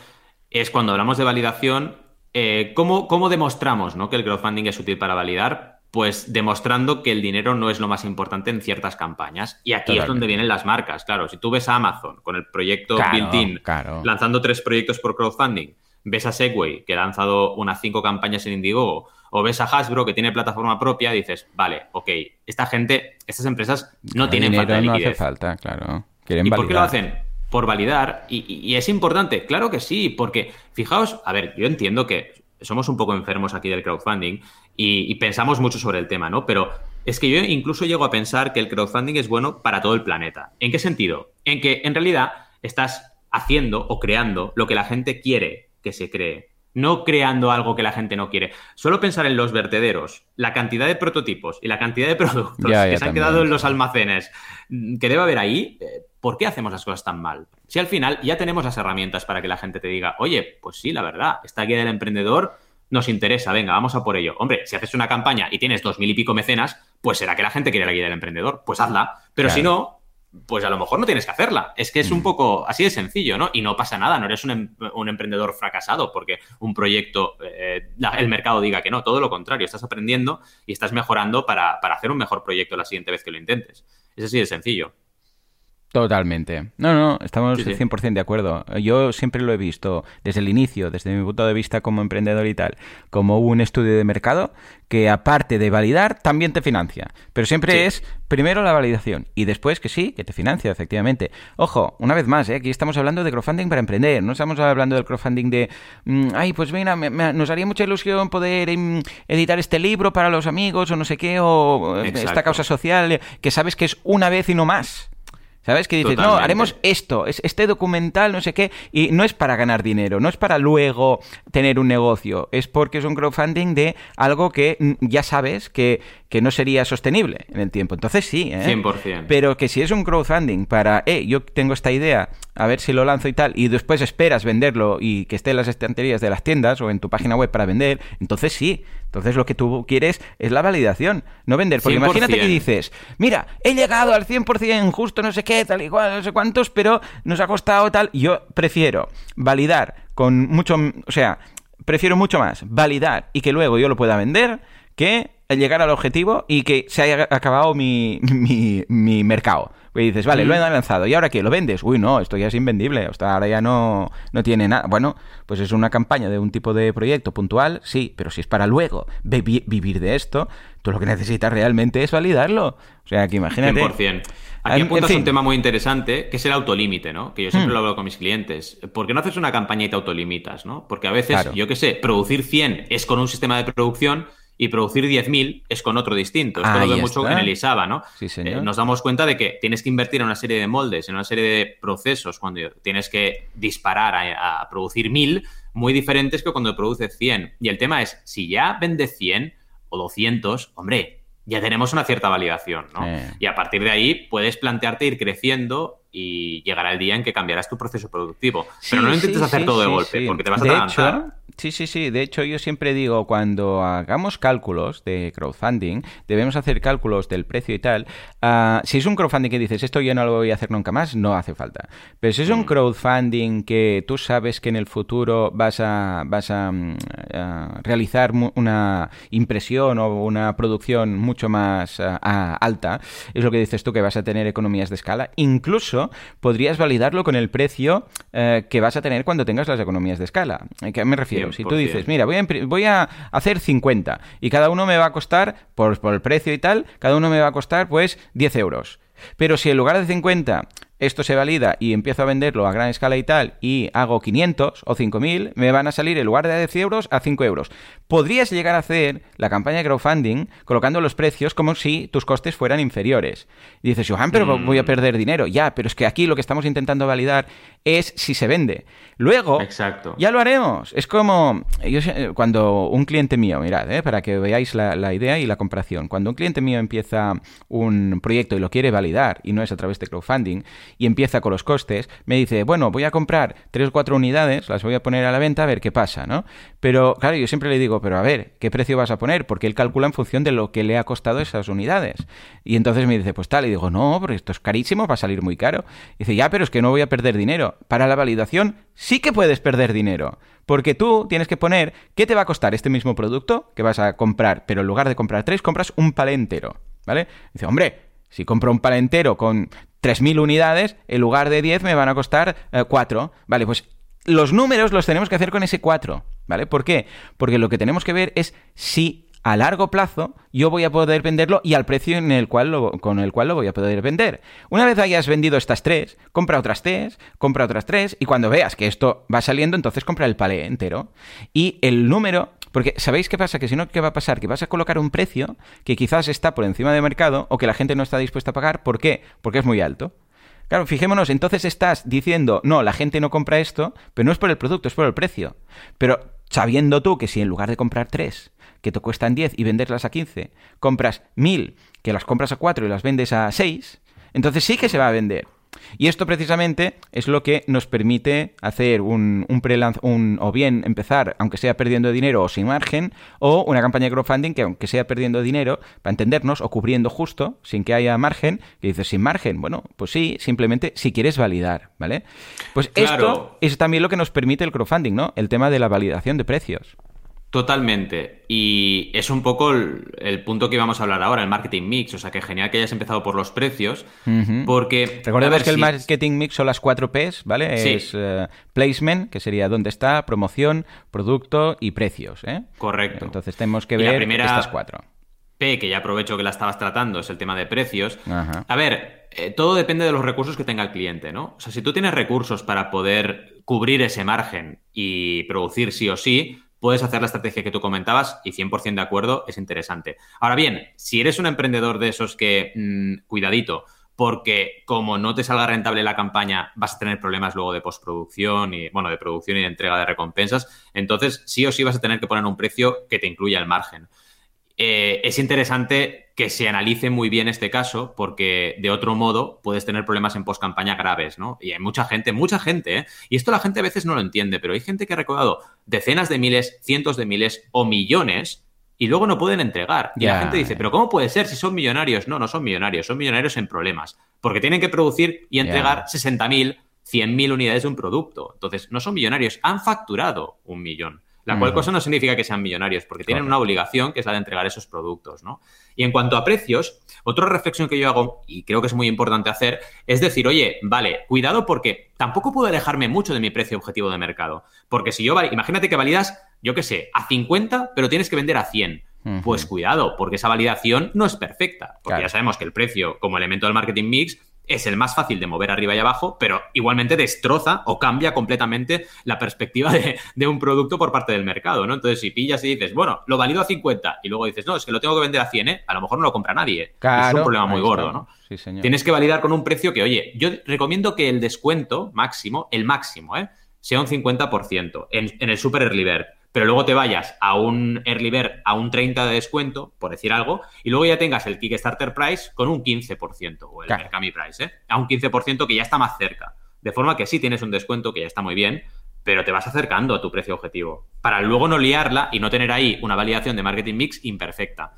es cuando hablamos de validación, eh, ¿cómo, demostramos ¿no? que el crowdfunding es útil para validar? Pues demostrando que el dinero no es lo más importante en ciertas campañas. Y aquí es donde vienen las marcas. Claro, si tú ves a Amazon con el proyecto Built-in lanzando tres proyectos por crowdfunding, ves a Segway que ha lanzado unas cinco campañas en Indiegogo, o ves a Hasbro que tiene plataforma propia, dices, vale, ok, esta gente, estas empresas no tienen falta de liquidez. No hace falta, claro. ¿Y por qué lo hacen? por validar. Y, es importante, claro que sí, porque fijaos, a ver, yo entiendo que somos un poco enfermos aquí del crowdfunding y, pensamos mucho sobre el tema, ¿no? Pero es que yo incluso llego a pensar que el crowdfunding es bueno para todo el planeta. ¿En qué sentido? En que en realidad estás haciendo o creando lo que la gente quiere que se cree no creando algo que la gente no quiere. Solo pensar en los vertederos, la cantidad de prototipos y la cantidad de (laughs) productos que se han quedado en los almacenes mm, que debe haber ahí, eh, ¿por qué hacemos las cosas tan mal? Si al final ya tenemos las herramientas para que la gente te diga, oye, pues sí, la verdad, esta guía del emprendedor nos interesa, venga, vamos a por ello. Hombre, si haces una campaña y tienes dos mil y pico mecenas, pues será que la gente quiere la guía del emprendedor, pues hazla. Pero si no, pues a lo mejor no tienes que hacerla. Es que es un mm. poco así de sencillo, ¿no? Y no pasa nada, no eres un, em, emprendedor fracasado porque un proyecto, eh, el mercado diga que no, todo lo contrario, estás aprendiendo y estás mejorando para, para hacer un mejor proyecto la siguiente vez que lo intentes. Es así de sencillo. Totalmente. No, no, estamos 100% de acuerdo. Yo siempre lo he visto desde el inicio, desde mi punto de vista como emprendedor y tal, como un estudio de mercado que aparte de validar, también te financia. Pero siempre es primero la validación y después que sí, que te financia, efectivamente. Ojo, una vez más, ¿eh? aquí estamos hablando de crowdfunding para emprender, no estamos hablando del crowdfunding de, mm, ay, pues mira, nos haría mucha ilusión poder em, editar este libro para los amigos o no sé qué, o eh, esta causa social, que sabes que es una vez y no más. ¿Sabes? Que dices, no, haremos esto, este documental, no sé qué, y no es para ganar dinero, no es para luego tener un negocio, es porque es un crowdfunding de algo que mm, ya sabes que, que no sería sostenible en el tiempo. Entonces sí, ¿eh? 100%. Pero que si es un crowdfunding para, eh, yo tengo esta idea, a ver si lo lanzo y tal, y después esperas venderlo y que esté en las estanterías de las tiendas o en tu página web para vender, entonces sí. Entonces lo que tú quieres es la validación, no vender. Porque imagínate que dices, mira, he llegado al 100%, justo no sé qué, tal y cual, no sé cuántos, pero nos ha costado tal. Yo prefiero validar con mucho, o sea, prefiero mucho más validar y que luego yo lo pueda vender que llegar al objetivo y que se haya acabado mi, (laughs) mi, mercado. Y dices, vale, lo he lanzado. ¿Y ahora qué? ¿Lo vendes? Uy, no, esto ya es invendible. O ahora ya no, no tiene nada. Bueno, pues es una campaña de un tipo de proyecto puntual, sí, pero si es para luego vivir de esto, tú lo que necesitas realmente es validarlo. O sea, que imagínate. 100%. Aquí apuntas un tema muy interesante, que es el autolímite, ¿no? Que yo siempre hmm. lo hablo con mis clientes. ¿Por qué no haces una campaña y te autolimitas, no? Porque a veces, yo qué sé, producir 100 es con un sistema de producción y producir 10.000 es con otro distinto. Esto lo veo mucho en el ISABA, ¿no? Sí, señor. Eh, nos damos cuenta de que tienes que invertir en una serie de moldes, en una serie de procesos cuando tienes que disparar a, producir 1.000 muy diferentes que cuando produces 100. Y el tema es, si ya vende 100 o 200, hombre, ya tenemos una cierta validación, ¿no? Y a partir de ahí puedes plantearte ir creciendo y llegará el día en que cambiarás tu proceso productivo. Pero no intentes hacer todo de golpe, porque te vas a de Sí, sí, sí. De hecho, yo siempre digo, cuando hagamos cálculos de crowdfunding, debemos hacer cálculos del precio y tal. Ah, si es un crowdfunding que dices, esto yo no lo voy a hacer nunca más, no hace falta. Pero si es un mm. crowdfunding que tú sabes que en el futuro vas a, vas a, mm, realizar una impresión o una producción mucho más ah, alta, es lo que dices tú, que vas a tener economías de escala. Incluso podrías validarlo con el precio eh, que vas a tener cuando tengas las economías de escala. ¿A qué me refiero? Si tú dices, mira, voy a, voy a, hacer 50 y cada uno me va a costar, por, por el precio y tal, cada uno me va a costar pues 10 euros. Pero si en lugar de 50 esto se valida y empiezo a venderlo a gran escala y tal, y hago 500 o 5000, me van a salir en lugar de 10 euros a 5 euros. Podrías llegar a hacer la campaña de crowdfunding colocando los precios como si tus costes fueran inferiores. Y dices, Johan, pero mm. voy a perder dinero. Ya, pero es que aquí lo que estamos intentando validar es si se vende. Luego, Exacto. ya lo haremos. Es como yo, cuando un cliente mío, mirad, eh, para que veáis la, la idea y la comparación, cuando un cliente mío empieza un proyecto y lo quiere validar, y no es a través de crowdfunding, y empieza con los costes, me dice, bueno, voy a comprar tres o cuatro unidades, las voy a poner a la venta a ver qué pasa, ¿no? Pero claro, yo siempre le digo, pero a ver, ¿qué precio vas a poner? Porque él calcula en función de lo que le ha costado esas unidades. Y entonces me dice, pues tal, y digo, no, porque esto es carísimo, va a salir muy caro. Y dice, ya, pero es que no voy a perder dinero. Para la validación sí que puedes perder dinero. Porque tú tienes que poner qué te va a costar este mismo producto que vas a comprar, pero en lugar de comprar tres, compras un palé entero. ¿Vale? Dice, hombre, si compro un palé entero con 3.000 unidades, en lugar de 10 me van a costar 4. Eh, vale, pues los números los tenemos que hacer con ese 4. ¿Vale? ¿Por qué? Porque lo que tenemos que ver es si a largo plazo yo voy a poder venderlo y al precio en el cual con el cual lo voy a poder vender. Una vez hayas vendido estas tres, compra otras tres, compra otras tres y cuando veas que esto va saliendo, entonces compra el palé entero. Y el número porque ¿sabéis qué pasa? Que si no, ¿qué va a pasar? Que vas a colocar un precio que quizás está por encima de mercado o que la gente no está dispuesta a pagar. ¿Por qué? Porque es muy alto. Claro, fijémonos, entonces estás diciendo, no, la gente no compra esto, pero no es por el producto, es por el precio. Pero sabiendo tú que si en lugar de comprar tres, que te cuestan 10 y venderlas a 15, compras 1000, que las compras a 4 y las vendes a 6, entonces sí que se va a vender. Y esto precisamente es lo que nos permite hacer un, un, o bien empezar, aunque sea perdiendo dinero o sin margen, o una campaña de crowdfunding que aunque sea perdiendo dinero, para entendernos, o cubriendo justo, sin que haya margen, que dices sin margen, bueno, pues sí, simplemente si quieres validar, ¿vale? Pues esto es también lo que nos permite el crowdfunding, ¿no? El tema de la validación de precios. Totalmente. Y es un poco el, punto que íbamos a hablar ahora, el marketing mix. O sea, que genial que hayas empezado por los precios, porque... Recordemos que el marketing mix son las cuatro Ps, ¿vale? Es eh, placement, que sería dónde está, promoción, producto y precios, ¿eh? Correcto. Entonces tenemos que ver estas cuatro. P, que ya aprovecho que la estabas tratando, es el tema de precios. A ver, eh, todo depende de los recursos que tenga el cliente, ¿no? O sea, si tú tienes recursos para poder cubrir ese margen y producir sí o sí, puedes hacer la estrategia que tú comentabas y 100% de acuerdo, es interesante. Ahora bien, si eres un emprendedor de esos que, mm, cuidadito, porque como no te salga rentable la campaña, vas a tener problemas luego de postproducción y, bueno, de producción y de entrega de recompensas, entonces sí o sí vas a tener que poner un precio que te incluya el margen. Eh, es interesante que se analice muy bien este caso, porque de otro modo puedes tener problemas en post-campaña graves, ¿no? Y hay mucha gente, mucha gente, ¿eh? Y esto la gente a veces no lo entiende, pero hay gente que ha recaudado decenas de miles, cientos de miles o millones y luego no pueden entregar. Y la gente dice, pero ¿cómo puede ser si son millonarios? No, no son millonarios, son millonarios en problemas, porque tienen que producir y entregar 60.000, 100.000 unidades de un producto. Entonces, no son millonarios, han facturado un millón. La cual cosa no significa que sean millonarios, porque tienen una obligación que es la de entregar esos productos, ¿no? Y en cuanto a precios, otra reflexión que yo hago, y creo que es muy importante hacer, es decir, oye, vale, cuidado porque tampoco puedo alejarme mucho de mi precio objetivo de mercado. Porque si yo, imagínate que validas, yo qué sé, a 50, pero tienes que vender a 100. Pues cuidado, porque esa validación no es perfecta. Porque ya sabemos que el precio, como elemento del marketing mix, es el más fácil de mover arriba y abajo, pero igualmente destroza o cambia completamente la perspectiva de, un producto por parte del mercado, ¿no? Entonces, si pillas y dices, bueno, lo valido a 50 y luego dices, no, es que lo tengo que vender a 100, ¿eh? a lo mejor no lo compra nadie. es un problema muy gordo, ¿no? Sí, señor. Tienes que validar con un precio que, oye, yo recomiendo que el descuento máximo, el máximo, ¿eh? sea un 50% en, en el Super Early Bird pero luego te vayas a un early bird a un 30 de descuento, por decir algo, y luego ya tengas el Kickstarter Price con un 15%, o el Mercami Price, ¿eh? a un 15% que ya está más cerca. De forma que sí tienes un descuento que ya está muy bien, pero te vas acercando a tu precio objetivo, para luego no liarla y no tener ahí una validación de marketing mix imperfecta.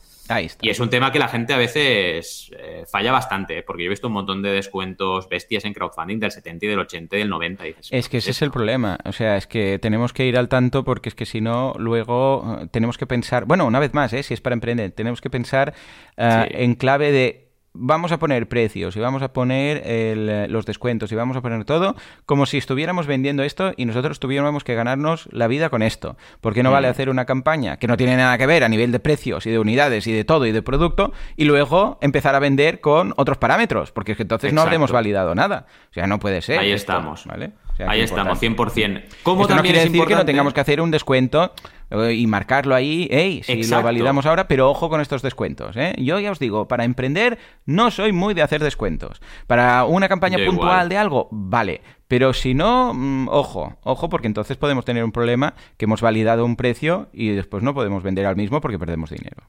Y es un tema que la gente a veces eh, falla bastante, ¿eh? porque yo he visto un montón de descuentos bestias en crowdfunding del 70 y del 80 y del 90. es que ese es el problema. O sea, es que tenemos que ir al tanto porque es que si no, luego eh, tenemos que pensar, bueno, una vez más, si es para emprender, tenemos que pensar en clave de vamos a poner precios y vamos a poner los descuentos y vamos a poner todo como si estuviéramos vendiendo esto y nosotros tuviéramos que ganarnos la vida con esto. Porque no vale mm. hacer una campaña que no tiene nada que ver a nivel de precios y de unidades y de todo y de producto y luego empezar a vender con otros parámetros? Porque es que entonces no habremos validado nada. O sea, no puede ser. Ahí estamos. ¿vale? Ahí estamos, 100%. ¿Cómo Esto no quiere decir que no tengamos que hacer un descuento eh, y marcarlo ahí, hey, si lo validamos ahora, pero ojo con estos descuentos. ¿eh? Yo ya os digo, para emprender no soy muy de hacer descuentos. Para una campaña puntual de algo, vale. Pero si no, mm, ojo, ojo, porque entonces podemos tener un problema que hemos validado un precio y después no podemos vender al mismo porque perdemos dinero.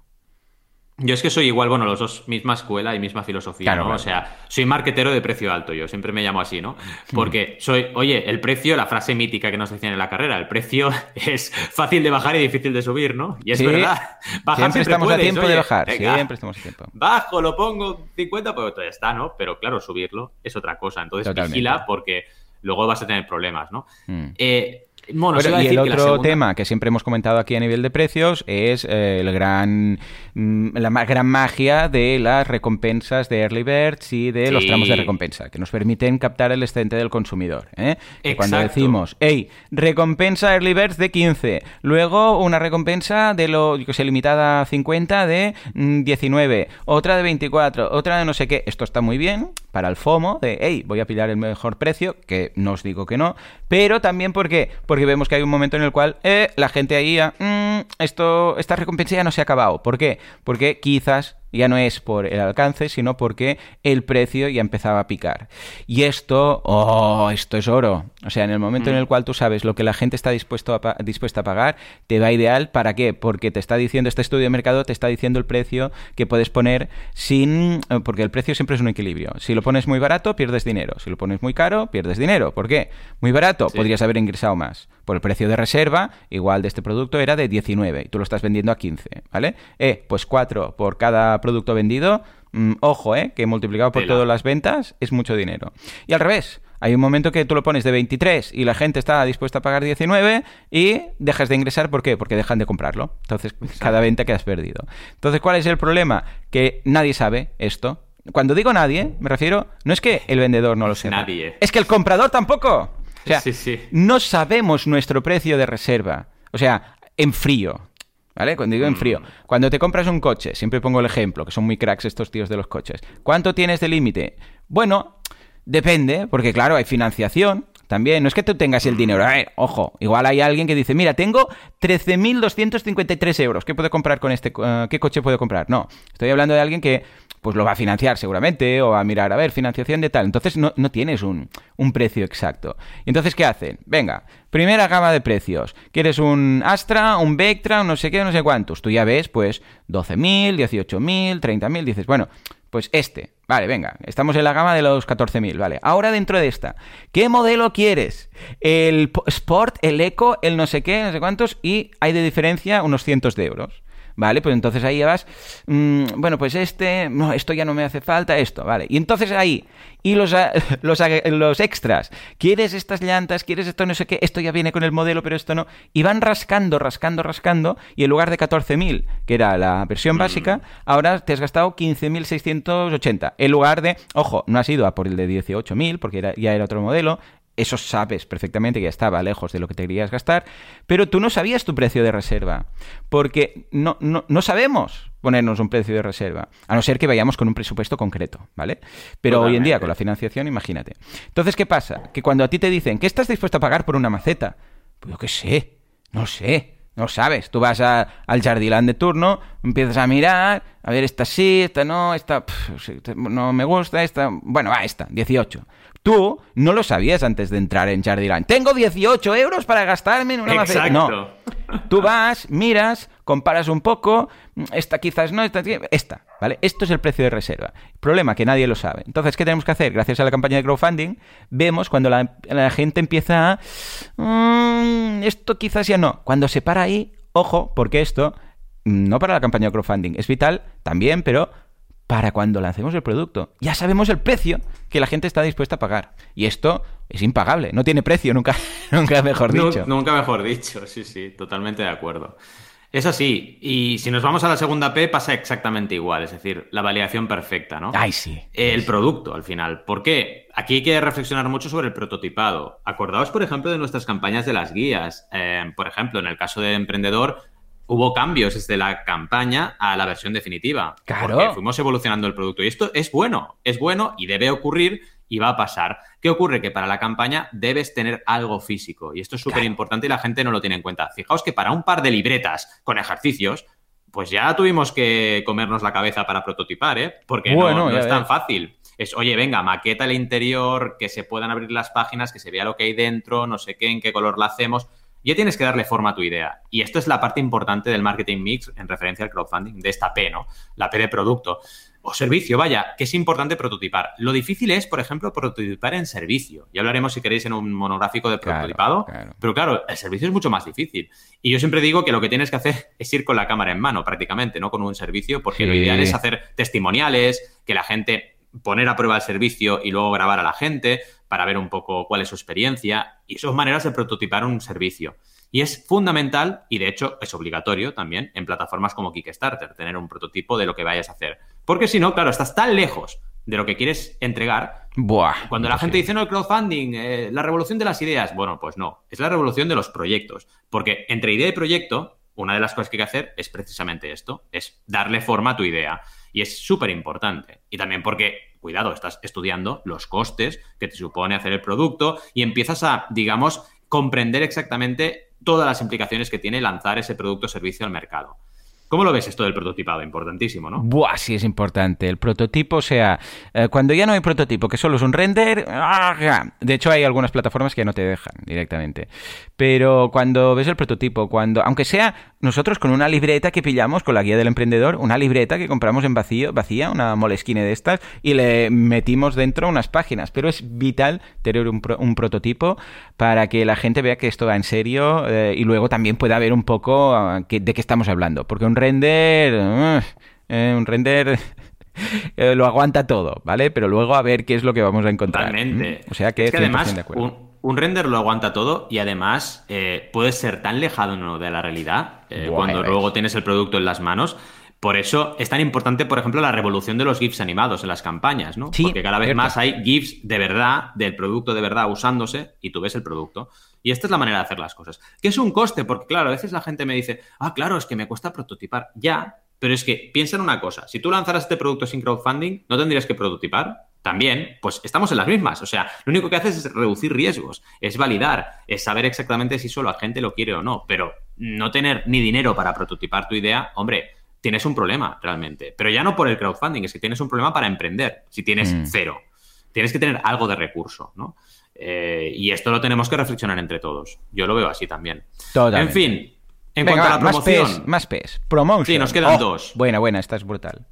Yo es que soy igual, bueno, los dos misma escuela y misma filosofía, ¿no? O sea, soy marquetero de precio alto, yo siempre me llamo así, ¿no? Porque soy, oye, el precio, la frase mítica que nos decían en la carrera, el precio (laughs) es fácil de bajar y difícil de subir, ¿no? Y es verdad. Bajar siempre, estamos a tiempo de bajar, siempre estamos a tiempo. Bajo, lo pongo 50, pues ya está, ¿no? Pero claro, subirlo es otra cosa. Entonces vigila porque luego vas a tener problemas, ¿no? Mm. Eh, y el otro tema que siempre hemos comentado aquí a nivel de precios es eh, el gran, mm, la gran magia de las recompensas de Early Birds y de los tramos de recompensa, que nos permiten captar el excedente del consumidor. ¿eh? Cuando decimos, hey, recompensa Early Birds de 15, luego una recompensa de lo que se limitada a 50 de 19, mm, otra de 24, otra de no sé qué, esto está muy bien para el FOMO de, hey, voy a pillar el mejor precio, que no os digo que no, pero también porque, porque vemos que hay un momento en el cual eh, la gente ahí, mm, esto, esta recompensa ya no se ha acabado. ¿Por qué? Porque quizás ya no es por el alcance, sino porque el precio ya empezaba a picar. Y esto, oh, esto es oro. O sea, en el momento en el mm. cual tú sabes lo que la gente está dispuesto a dispuesta a pagar, te va ideal. ¿Para qué? Porque te está diciendo, este estudio de mercado te está diciendo el precio que puedes poner sin... Eh, porque el precio siempre es un equilibrio. Si lo pones muy barato, pierdes dinero. Si lo pones muy caro, pierdes dinero. ¿Por qué? Muy barato, podrías haber ingresado más. Por el precio de reserva, igual de este producto era de 19 y tú lo estás vendiendo a 15, ¿vale? Eh, pues 4 por cada producto vendido, mm, ojo, ¿eh? Que multiplicado por todas las ventas es mucho dinero. Y al revés, hay un momento que tú lo pones de 23 y la gente está dispuesta a pagar 19 y dejas de ingresar. ¿Por qué? Porque dejan de comprarlo. Entonces, cada venta que has perdido. Entonces, ¿cuál es el problema? Que nadie sabe esto. Cuando digo nadie, me refiero, no es que el vendedor no lo sepa. Nadie. Es que el comprador tampoco. O sea, no sabemos nuestro precio de reserva. O sea, en frío. ¿Vale? Cuando digo en frío. Mm. Cuando te compras un coche, siempre pongo el ejemplo, que son muy cracks estos tíos de los coches. ¿Cuánto tienes de límite? Bueno, depende, porque claro, hay financiación. También, no es que tú tengas el dinero. ojo, igual hay alguien que dice, mira, tengo 13.253 euros. ¿Qué puedo comprar con este? Eh, ¿Qué coche puedo comprar? No, estoy hablando de alguien que pues lo va a financiar seguramente o a mirar, a ver, financiación de tal. Entonces no, no tienes un, un, precio exacto. Entonces, ¿qué hacen? Venga, primera gama de precios. ¿Quieres un Astra, un Vectra, un no sé qué, no sé cuántos? Tú ya ves, pues, 12.000, 18.000, 30.000, dices, bueno, pues este. Vale, venga, estamos en la gama de los 14.000, vale. Ahora dentro de esta, ¿qué modelo quieres? El Sport, el Eco, el no sé qué, no sé cuántos, y hay de diferencia unos cientos de euros. ¿Vale? Pues entonces ahí vas, mmm, bueno, pues este, no, esto ya no me hace falta, esto, ¿vale? Y entonces ahí, y los, (laughs) los, los extras, ¿quieres estas llantas? ¿Quieres esto no sé qué? Esto ya viene con el modelo, pero esto no. Y van rascando, rascando, rascando, y en lugar de 14.000, que era la versión básica, ahora te has gastado 15.680. En lugar de, ojo, no has ido a por el de 18.000, porque era, ya era otro modelo, eso sabes perfectamente que ya estaba lejos de lo que te querías gastar, pero tú no sabías tu precio de reserva, porque no, no, no, sabemos ponernos un precio de reserva, a no ser que vayamos con un presupuesto concreto, ¿vale? Pero Totalmente. hoy en día con la financiación, imagínate. Entonces, ¿qué pasa? Que cuando a ti te dicen, ¿qué estás dispuesto a pagar por una maceta? Pues yo qué sé, no sé. No sabes, tú vas a, al jardilán de turno, empiezas a mirar, a ver, esta sí, esta no, esta pff, no me gusta, esta, bueno, va, esta, 18. Tú no lo sabías antes de entrar en Jardiland. Tengo 18 euros para gastarme en una maceta. No. Tú vas, miras, comparas un poco. Esta quizás no, esta, esta, ¿vale? Esto es el precio de reserva. Problema que nadie lo sabe. Entonces, ¿qué tenemos que hacer? Gracias a la campaña de crowdfunding, vemos cuando la, la gente empieza a. Mmm, esto quizás ya no. Cuando se para ahí, ojo, porque esto, no para la campaña de crowdfunding, es vital también, pero para cuando lancemos el producto. Ya sabemos el precio que la gente está dispuesta a pagar. Y esto es impagable, no tiene precio, nunca, (laughs) nunca mejor dicho. No, nunca mejor dicho, sí, sí, totalmente de acuerdo. Es así, y si nos vamos a la segunda P pasa exactamente igual, es decir, la validación perfecta, ¿no? Ay, sí. El producto, al final. ¿Por qué? Aquí hay que reflexionar mucho sobre el prototipado. Acordaos, por ejemplo, de nuestras campañas de las guías. Eh, por ejemplo, en el caso de emprendedor, hubo cambios desde la campaña a la versión definitiva. Claro. Porque fuimos evolucionando el producto. Y esto es bueno, es bueno y debe ocurrir y va a pasar. ¿Qué ocurre? Que para la campaña debes tener algo físico. Y esto es súper claro. importante y la gente no lo tiene en cuenta. Fijaos que para un par de libretas con ejercicios, pues ya tuvimos que comernos la cabeza para prototipar, ¿eh? Porque bueno, no, no es tan fácil. Es, oye, venga, maqueta el interior, que se puedan abrir las páginas, que se vea lo que hay dentro, no sé qué, en qué color la hacemos ya tienes que darle forma a tu idea. Y esto es la parte importante del marketing mix en referencia al crowdfunding, de esta P, ¿no? La P de producto. O servicio, vaya, que es importante prototipar. Lo difícil es, por ejemplo, prototipar en servicio. Ya hablaremos, si queréis, en un monográfico de prototipado. Claro, claro. Pero claro, el servicio es mucho más difícil. Y yo siempre digo que lo que tienes que hacer es ir con la cámara en mano, prácticamente, no con un servicio, porque sí. lo ideal es hacer testimoniales, que la gente poner a prueba el servicio y luego grabar a la gente para ver un poco cuál es su experiencia. Y son maneras de prototipar un servicio. Y es fundamental, y de hecho es obligatorio también, en plataformas como Kickstarter, tener un prototipo de lo que vayas a hacer. Porque si no, claro, estás tan lejos de lo que quieres entregar. Buah, Cuando la gente dice, no, el crowdfunding, eh, la revolución de las ideas. Bueno, pues no, es la revolución de los proyectos. Porque entre idea y proyecto, una de las cosas que hay que hacer es precisamente esto, es darle forma a tu idea. Y es súper importante. Y también porque, cuidado, estás estudiando los costes que te supone hacer el producto y empiezas a, digamos, comprender exactamente todas las implicaciones que tiene lanzar ese producto o servicio al mercado. ¿Cómo lo ves esto del prototipado? Importantísimo, ¿no? Buah, sí es importante. El prototipo, o sea, eh, cuando ya no hay prototipo, que solo es un render, ¡ah! de hecho hay algunas plataformas que no te dejan directamente. Pero cuando ves el prototipo, cuando, aunque sea nosotros con una libreta que pillamos con la guía del emprendedor, una libreta que compramos en vacío, vacía, una moleskine de estas, y le metimos dentro unas páginas. Pero es vital tener un, pro, un prototipo para que la gente vea que esto va en serio eh, y luego también pueda ver un poco que, de qué estamos hablando. Porque un render. Uh, eh, un render. (laughs) eh, lo aguanta todo, ¿vale? Pero luego a ver qué es lo que vamos a encontrar. Totalmente. ¿Mm? O sea que, es que además, de acuerdo. Un, un, render lo aguanta todo y además eh, puede ser tan lejano de la realidad cuando luego tienes el producto en las manos. Por eso es tan importante, por ejemplo, la revolución de los GIFs animados en las campañas, ¿no? Sí, Porque cada vez cierto. más hay GIFs de verdad, del producto de verdad usándose y tú ves el producto. Y esta es la manera de hacer las cosas. Que es un coste, porque claro, a veces la gente me dice, ah, claro, es que me cuesta prototipar. Ya, pero es que piensa en una cosa, si tú lanzaras este producto sin crowdfunding, ¿no tendrías que prototipar? También, pues estamos en las mismas. O sea, lo único que haces es reducir riesgos, es validar, es saber exactamente si solo la gente lo quiere o no. Pero no tener ni dinero para prototipar tu idea, hombre, tienes un problema realmente. Pero ya no por el crowdfunding, es que tienes un problema para emprender, si tienes Mm. cero. Tienes que tener algo de recurso, ¿no? Eh, y esto lo tenemos que reflexionar entre todos. Yo lo veo así también. Totalmente. En fin, en Venga, cuanto a la más promoción. PES, más PES. Promotion. Sí, nos quedan Oh, dos. Buena, buena, esta es brutal.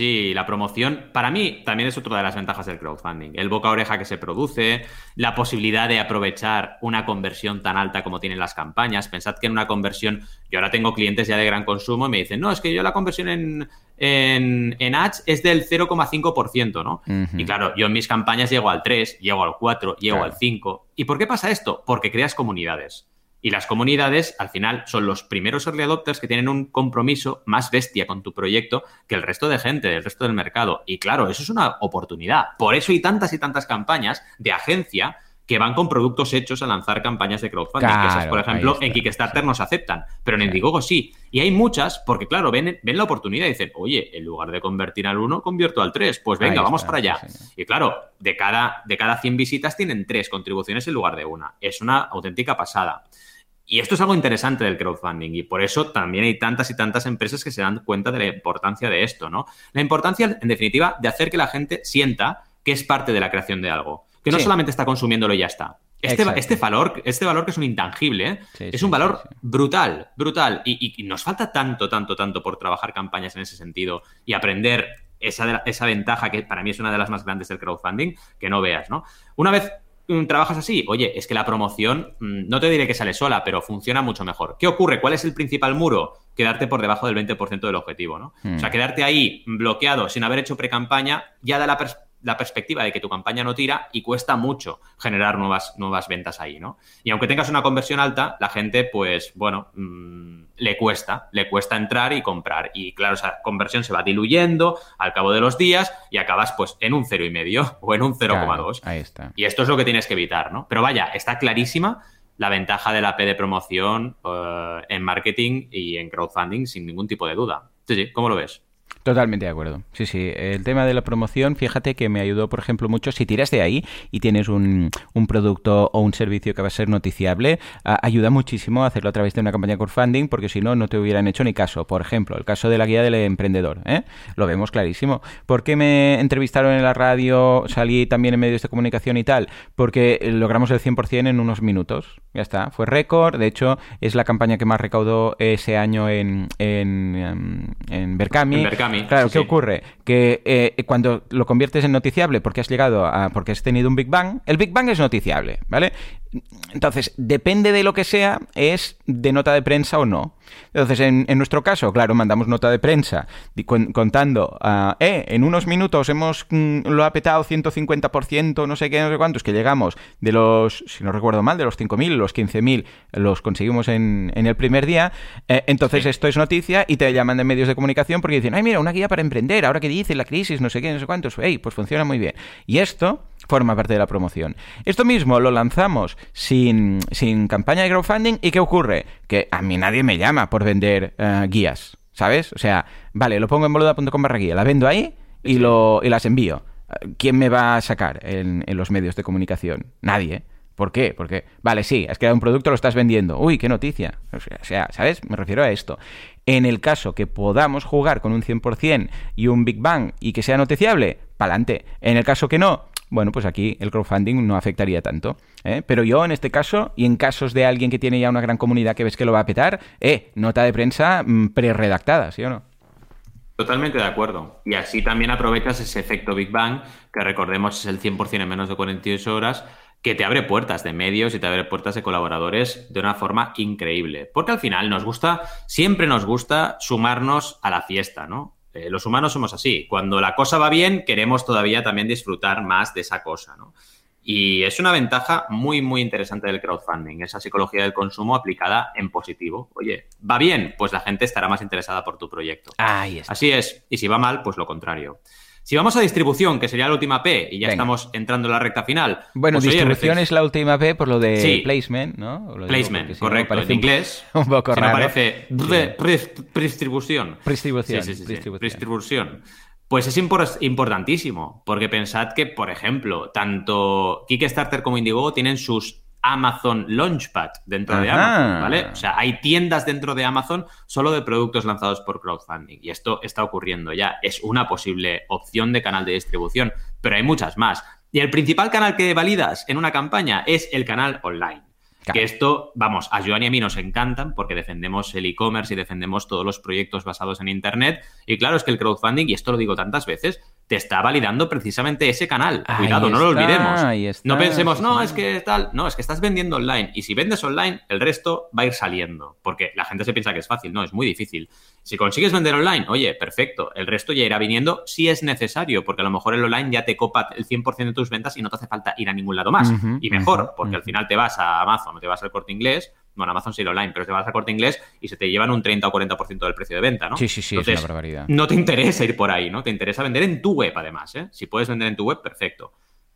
Sí, la promoción, para mí, también es otra de las ventajas del crowdfunding. El boca a oreja que se produce, la posibilidad de aprovechar una conversión tan alta como tienen las campañas. Pensad que en una conversión, yo ahora tengo clientes ya de gran consumo y me dicen, no, es que yo la conversión en, en, en ads es del 0,5%, ¿no? Ujú. Y claro, yo en mis campañas llego al 3, llego al 4, llego Claro. al 5. ¿Y por qué pasa esto? Porque creas comunidades. Y las comunidades, al final, son los primeros early adopters que tienen un compromiso más bestia con tu proyecto que el resto de gente, del resto del mercado. Y claro, eso es una oportunidad. Por eso hay tantas y tantas campañas de agencia que van con productos hechos a lanzar campañas de crowdfunding. que esas, por ejemplo, en Kickstarter sí. nos aceptan, pero en. Indiegogo sí. Y hay muchas, porque claro, ven, ven la oportunidad y dicen, oye, en lugar de convertir al 1, convierto al 3. Pues venga, vamos para allá. señor. Y claro, de cada, de cada 100 visitas tienen tres contribuciones en lugar de una. Es una auténtica pasada. Y esto es algo interesante del crowdfunding y por eso también hay tantas y tantas empresas que se dan cuenta de la importancia de esto, ¿no? La importancia, en definitiva, de hacer que la gente sienta que es parte de la creación de algo, que no Sí. solamente está consumiéndolo y ya está. Este, este valor, este valor que es un intangible, ¿eh? Sí, es un valor sí, brutal, brutal. Y, y- y nos falta tanto, tanto, tanto por trabajar campañas en ese sentido y aprender esa, de la- esa ventaja que para mí es una de las más grandes del crowdfunding, que no veas, ¿no? Una vez mm, trabajas así, oye, es que la promoción, mm, no te diré que sale sola, pero funciona mucho mejor. ¿Qué ocurre? ¿Cuál es el principal muro? Quedarte por debajo del 20% del objetivo, ¿no? Hmm. O sea, quedarte ahí bloqueado sin haber hecho pre-campaña ya da la, pers- la perspectiva de que tu campaña no tira y cuesta mucho generar nuevas, nuevas ventas ahí, ¿no? Y aunque tengas una conversión alta, la gente, pues, bueno, mm, le cuesta, le cuesta entrar y comprar. Y claro, esa conversión se va diluyendo al cabo de los días y acabas, pues, en un 0,5 (laughs) o en un 0,2. Claro, ahí está. Y esto es lo que tienes que evitar, ¿no? Pero vaya, está clarísima la ventaja de la P de promoción eh, en marketing y en crowdfunding sin ningún tipo de duda. Sí, sí, ¿cómo lo ves? Totalmente de acuerdo. Sí, sí. El tema de la promoción, fíjate que me ayudó, por ejemplo, mucho. Si tiras de ahí y tienes un, un producto o un servicio que va a ser noticiable, ayuda muchísimo a hacerlo a través de una campaña crowdfunding, porque si no, no te hubieran hecho ni caso. Por ejemplo, el caso de la guía del emprendedor. ¿eh? Lo vemos clarísimo. ¿Por qué me entrevistaron en la radio, salí también en medios de comunicación y tal? Porque logramos el 100% en unos minutos. Ya está. Fue récord. De hecho, es la campaña que más recaudó ese año en, en, em, en Berkami. En Berkami, Claro, sí, ¿qué sí. ocurre? Que eh, cuando lo conviertes en noticiable porque has llegado a. porque has tenido un Big Bang, el Big Bang es noticiable, ¿vale? Entonces, depende de lo que sea, es de nota de prensa o no. Entonces, en, en nuestro caso, claro, mandamos nota de prensa contando, ah, eh, en unos minutos hemos mm, lo ha petado 150%, no sé qué, no sé cuántos, que llegamos de los, si no recuerdo mal, de los 5.000, los 15.000 los conseguimos en, en el primer día. Eh, entonces, Sí. esto es noticia y te llaman de medios de comunicación porque dicen, ay, mira, una guía para emprender, ahora que dice la crisis, no sé qué, no sé cuántos, hey, pues funciona muy bien. Y esto forma parte de la promoción. Esto mismo lo lanzamos sin, sin campaña de crowdfunding y ¿qué ocurre? Que a mí nadie me llama por vender eh, guías, ¿sabes? O sea, vale, lo pongo en boluda.com barra guía, la vendo ahí y, lo, y las envío. ¿Quién me va a sacar en, en los medios de comunicación? Nadie. ¿Por qué? Porque, vale, sí, has creado un producto, lo estás vendiendo. Uy, qué noticia. O sea, o sea, ¿sabes? Me refiero a esto. En el caso que podamos jugar con un 100% y un Big Bang y que sea noticiable, pa'lante. En el caso que no, bueno, pues aquí el crowdfunding no afectaría tanto. ¿eh? Pero yo en este caso, y en casos de alguien que tiene ya una gran comunidad que ves que lo va a petar, eh, nota de prensa mm, pre-redactada, ¿sí o no? Totalmente de acuerdo. Y así también aprovechas ese efecto Big Bang, que recordemos es el 100% en menos de 48 horas, que te abre puertas de medios y te abre puertas de colaboradores de una forma increíble. Porque al final nos gusta, siempre nos gusta sumarnos a la fiesta, ¿no? Eh, los humanos somos así. Cuando la cosa va bien, queremos todavía también disfrutar más de esa cosa, ¿no? Y es una ventaja muy, muy interesante del crowdfunding, esa psicología del consumo aplicada en positivo. Oye, ¿va bien? Pues la gente estará más interesada por tu proyecto. Ahí está. Así es. Y si va mal, pues lo contrario. Si vamos a distribución, que sería la última P, y ya Venga. estamos entrando en la recta final. Bueno, pues, distribución es la última P por lo de Sí. placement, ¿no? Lo digo Placement, si no correcto. parece en inglés. (laughs) Un poco si no raro. parece pre- pre- distribución. Distribución, Sí, sí, distribución. Pues es impor- importantísimo, porque pensad que, por ejemplo, tanto Kickstarter como Indiegogo tienen sus Amazon Launchpad dentro de Amazon, ¿vale? O sea, hay tiendas dentro de Amazon solo de productos lanzados por crowdfunding. Y esto está ocurriendo ya. Es una posible opción de canal de distribución, pero hay muchas más. Y el principal canal que validas en una campaña es el canal online. Que esto, vamos, a Joan y a mí nos encantan porque defendemos el e-commerce y defendemos todos los proyectos basados en Internet. Y claro, es que el crowdfunding, y esto lo digo tantas veces, te está validando precisamente ese canal. Cuidado, no lo olvidemos. no pensemos, no, es que tal. No, es que estás vendiendo online. Y si vendes online, el resto va a ir saliendo. Porque la gente se piensa que es fácil. No, es muy difícil. Si consigues vender online, oye, perfecto. El resto ya irá viniendo si es necesario. Porque a lo mejor el online ya te copa el 100% de tus ventas y no te hace falta ir a ningún lado más. y mejor, porque al final te vas a Amazon o te vas al corte inglés bueno, Amazon sí online, pero te vas a corte inglés y se te llevan un 30 o 40% del precio de venta, ¿no? Sí, sí, sí, es una barbaridad. No te interesa ir por ahí, ¿no? Te interesa vender en tu web, además, ¿eh? Si puedes vender en tu web, perfecto.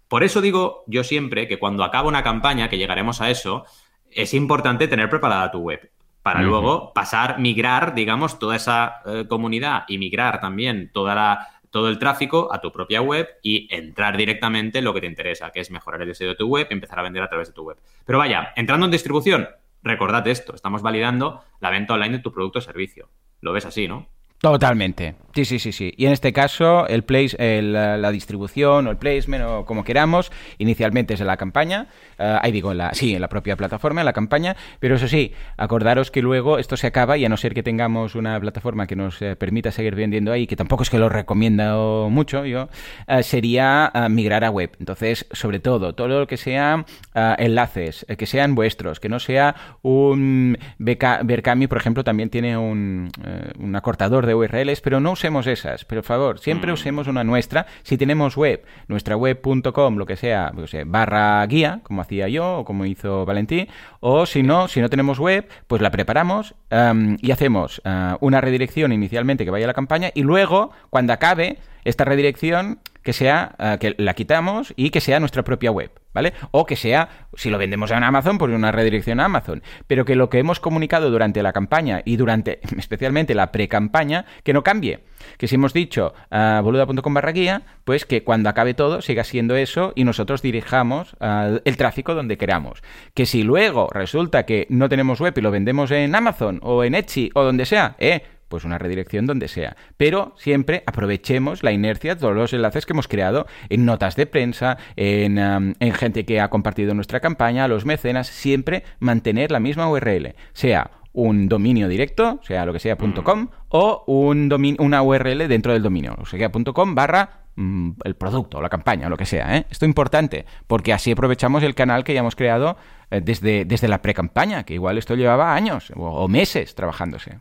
Por eso digo yo siempre que cuando acaba una campaña, que llegaremos a eso, es importante tener preparada tu web para luego pasar, migrar, digamos, toda esa eh, comunidad y migrar también toda la, todo el tráfico a tu propia web y entrar directamente en lo que te interesa, que es mejorar el diseño de tu web y empezar a vender a través de tu web. Pero vaya, entrando en distribución, recordad esto, estamos validando la venta online de tu producto o servicio. Lo ves así, ¿no? Totalmente. Sí, sí, sí, sí. Y en este caso, el place, la distribución o el placement o como queramos, inicialmente es en la campaña, eh, ahí digo, en la, sí, en la propia plataforma, en la campaña, pero eso sí, acordaros que luego esto se acaba y a no ser que tengamos una plataforma que nos eh, permita seguir vendiendo ahí, que tampoco es que lo recomiendo mucho yo, eh, sería migrar a web. Entonces, sobre todo, todo lo que sea enlaces, que sean vuestros, que no sea un Berkami, por ejemplo, también tiene un, un acortador de URLs, pero no usemos esas, por favor, siempre mm. usemos una nuestra. Si tenemos web, nuestra web.com, lo que sea, barra guía, como hacía yo o como hizo Valentín, o si no, si no tenemos web, pues la preparamos em, y hacemos eh, una redirección inicialmente que vaya a la campaña y luego, cuando acabe, esta redirección que sea, eh, que la quitamos y que sea nuestra propia web, ¿vale? O que sea, si lo vendemos en Amazon, pues una redirección a Amazon. Pero que lo que hemos comunicado durante la campaña y durante, (laughs) especialmente la pre-campaña, que no cambie. Que si hemos dicho uh, boluda.com barra guía, pues que cuando acabe todo siga siendo eso y nosotros dirijamos eh, el tráfico donde queramos. Que si luego resulta que no tenemos web y lo vendemos en Amazon o en Etsy o donde sea, eh, pues una redirección donde sea. Pero siempre aprovechemos la inercia de todos los enlaces que hemos creado en notas de prensa, en, en gente que ha compartido nuestra campaña, los mecenas, siempre mantener la misma URL, sea un dominio directo, sea lo que sea .com, o un una URL dentro del dominio, o sea .com barra mm, el producto, la campaña, o lo que sea. ¿eh? Esto es importante, porque así aprovechamos el canal que ya hemos creado eh, desde, desde la pre-campaña, que igual esto llevaba años o meses trabajándose.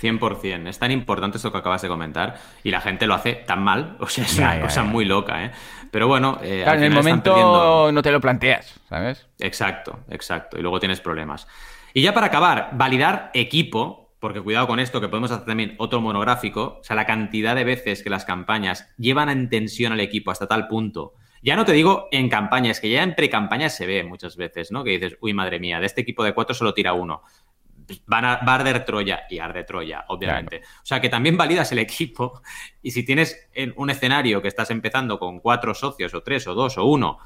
100%. Es tan importante esto que acabas de comentar y la gente lo hace tan mal. (laughs) O sea, es una cosa muy loca, ¿eh? Pero bueno, eh, en el momento no te lo planteas, ¿sabes? Exacto, exacto. Y luego tienes problemas. Y ya para acabar, validar equipo, porque cuidado con esto, que podemos hacer también otro monográfico. O sea, la cantidad de veces que las campañas llevan en tensión al equipo hasta tal punto. Ya no te digo en campañas, que ya en pre-campañas se ve muchas veces, ¿no? Que dices, uy, madre mía, de este equipo de cuatro solo tira uno van a, va a arder Troya y arde Troya, obviamente. O sea que también validas el equipo y si tienes en un escenario que estás empezando con cuatro socios o tres o dos o uno,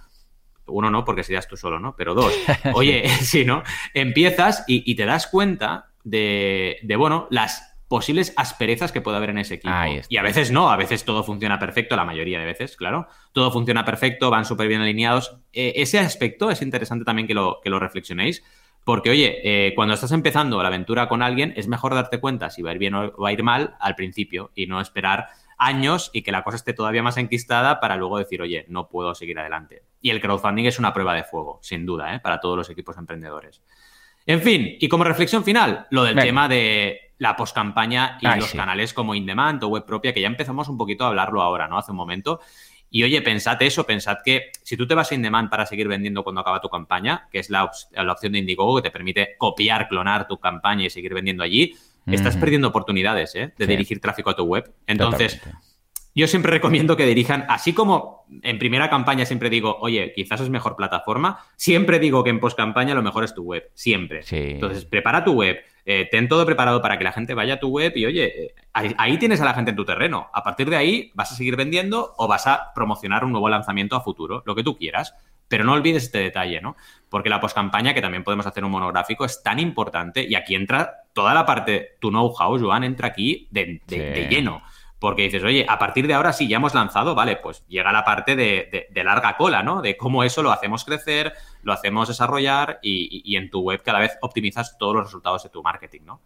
uno no porque serías tú solo, ¿no? Pero dos, (laughs) oye, (laughs) si no, empiezas y, te das cuenta de, de, bueno, las posibles asperezas que puede haber en ese equipo. Y a veces no, a veces todo funciona perfecto, la mayoría de veces, claro. Todo funciona perfecto, van súper bien alineados. Eh, ese aspecto es interesante también que lo, que lo reflexionéis porque, oye, eh, cuando estás empezando la aventura con alguien, es mejor darte cuenta si va a ir bien o va a ir mal al principio y no esperar años y que la cosa esté todavía más enquistada para luego decir, oye, no puedo seguir adelante. Y el crowdfunding es una prueba de fuego, sin duda, ¿eh? para todos los equipos emprendedores. En fin, y como reflexión final, lo del tema de la postcampaña y los canales como InDemand o web propia, que ya empezamos un poquito a hablarlo ahora, ¿no? Hace un momento. Y oye, pensad eso, pensad que si tú te vas a demand para seguir vendiendo cuando acaba tu campaña, que es la, opción de Indiegogo que te permite copiar, clonar tu campaña y seguir vendiendo allí, estás perdiendo oportunidades ¿eh? de dirigir tráfico a tu web. Entonces, yo siempre recomiendo que dirijan, así como en primera campaña siempre digo, oye, quizás es mejor plataforma, siempre digo que en post campaña lo mejor es tu web, siempre. Entonces, prepara tu web, eh, ten todo preparado para que la gente vaya a tu web y oye, eh, ahí, tienes a la gente en tu terreno. A partir de ahí vas a seguir vendiendo o vas a promocionar un nuevo lanzamiento a futuro, lo que tú quieras. Pero no olvides este detalle, ¿no? Porque la postcampaña, que también podemos hacer un monográfico, es tan importante y aquí entra toda la parte, tu know-how, Joan, entra aquí de, de lleno. Porque dices, oye, a partir de ahora sí, ya hemos lanzado, vale, pues llega la parte de, larga cola, ¿no? De cómo eso lo hacemos crecer, lo hacemos desarrollar y, en tu web cada vez optimizas todos los resultados de tu marketing, ¿no?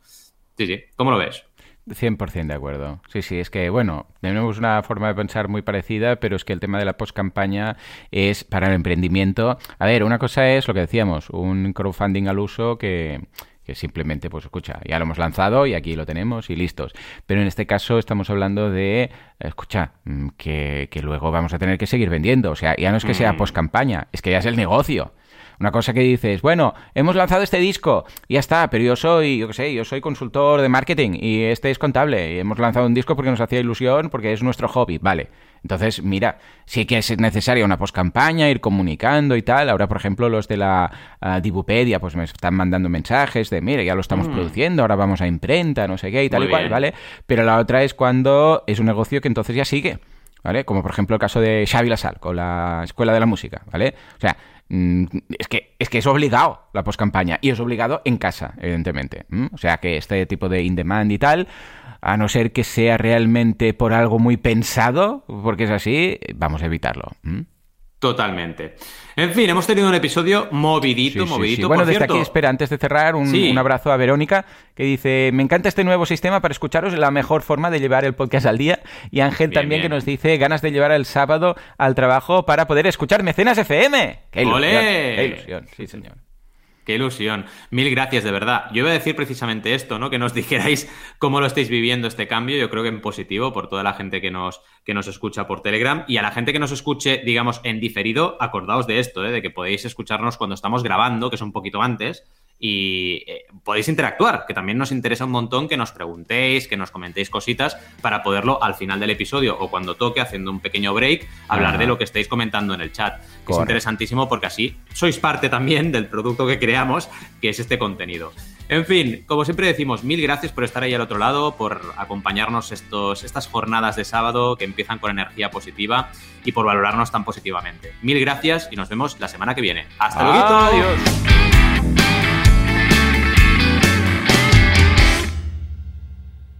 Sí, sí. ¿Cómo lo ves? 100% de acuerdo. Sí, sí, es que, bueno, tenemos una forma de pensar muy parecida, pero es que el tema de la post-campaña es para el emprendimiento. A ver, una cosa es lo que decíamos, un crowdfunding al uso que que simplemente, pues escucha, ya lo hemos lanzado y aquí lo tenemos y listos. Pero en este caso estamos hablando de, escucha, mm, que, que luego vamos a tener que seguir vendiendo. O sea, ya no es que sea mm. post campaña, es que ya es el negocio. Una cosa que dices, bueno, hemos lanzado este disco, y ya está, pero yo soy, yo qué sé, yo soy consultor de marketing y este es contable y hemos lanzado un disco porque nos hacía ilusión, porque es nuestro hobby, vale. Entonces, mira, sí que es necesaria una postcampaña, ir comunicando y tal. Ahora, por ejemplo, los de la uh, Dibupedia, pues me están mandando mensajes de, mira, ya lo estamos mm. produciendo, ahora vamos a imprenta, no sé qué y tal y cual, ¿vale? Pero la otra es cuando es un negocio que entonces ya sigue. ¿Vale? Como por ejemplo el caso de Xavi Lasal con la Escuela de la Música, ¿vale? O sea, es que, es que es obligado la postcampaña y es obligado en casa, evidentemente. O sea que este tipo de in-demand y tal, a no ser que sea realmente por algo muy pensado, porque es así, vamos a evitarlo. Totalmente. En fin, hemos tenido un episodio movidito, movidito. Bueno, desde aquí, espera, antes de cerrar, un, abrazo a Verónica, que dice, me encanta este nuevo sistema para escucharos, la mejor forma de llevar el podcast al día. Y Ángel también que nos dice, ganas de llevar el sábado al trabajo para poder escuchar Mecenas FM. ¡Qué ilusión! ¡Qué ilusión! Sí, señor. Qué ilusión. Mil gracias, de verdad. Yo iba a decir precisamente esto, ¿no? Que nos (laughs) dijerais cómo lo estáis viviendo este cambio. Yo creo que en positivo por toda la gente que nos, que nos escucha por Telegram. Y a la gente que nos escuche, digamos, en diferido, acordaos de esto, ¿eh? de que podéis escucharnos cuando estamos grabando, que es un poquito antes y eh, podéis interactuar, que también nos interesa un montón que nos preguntéis, que nos comentéis cositas para poderlo al final del episodio o cuando toque, haciendo un pequeño break, hablar de lo que estáis comentando en el chat. es interesantísimo porque así sois parte también del producto que creamos, que es este contenido. En fin, como siempre decimos, mil gracias por estar ahí al otro lado, por acompañarnos estos, estas jornadas de sábado que empiezan con energía positiva y por valorarnos tan positivamente. Mil gracias y nos vemos la semana que viene. Hasta luego. Adiós.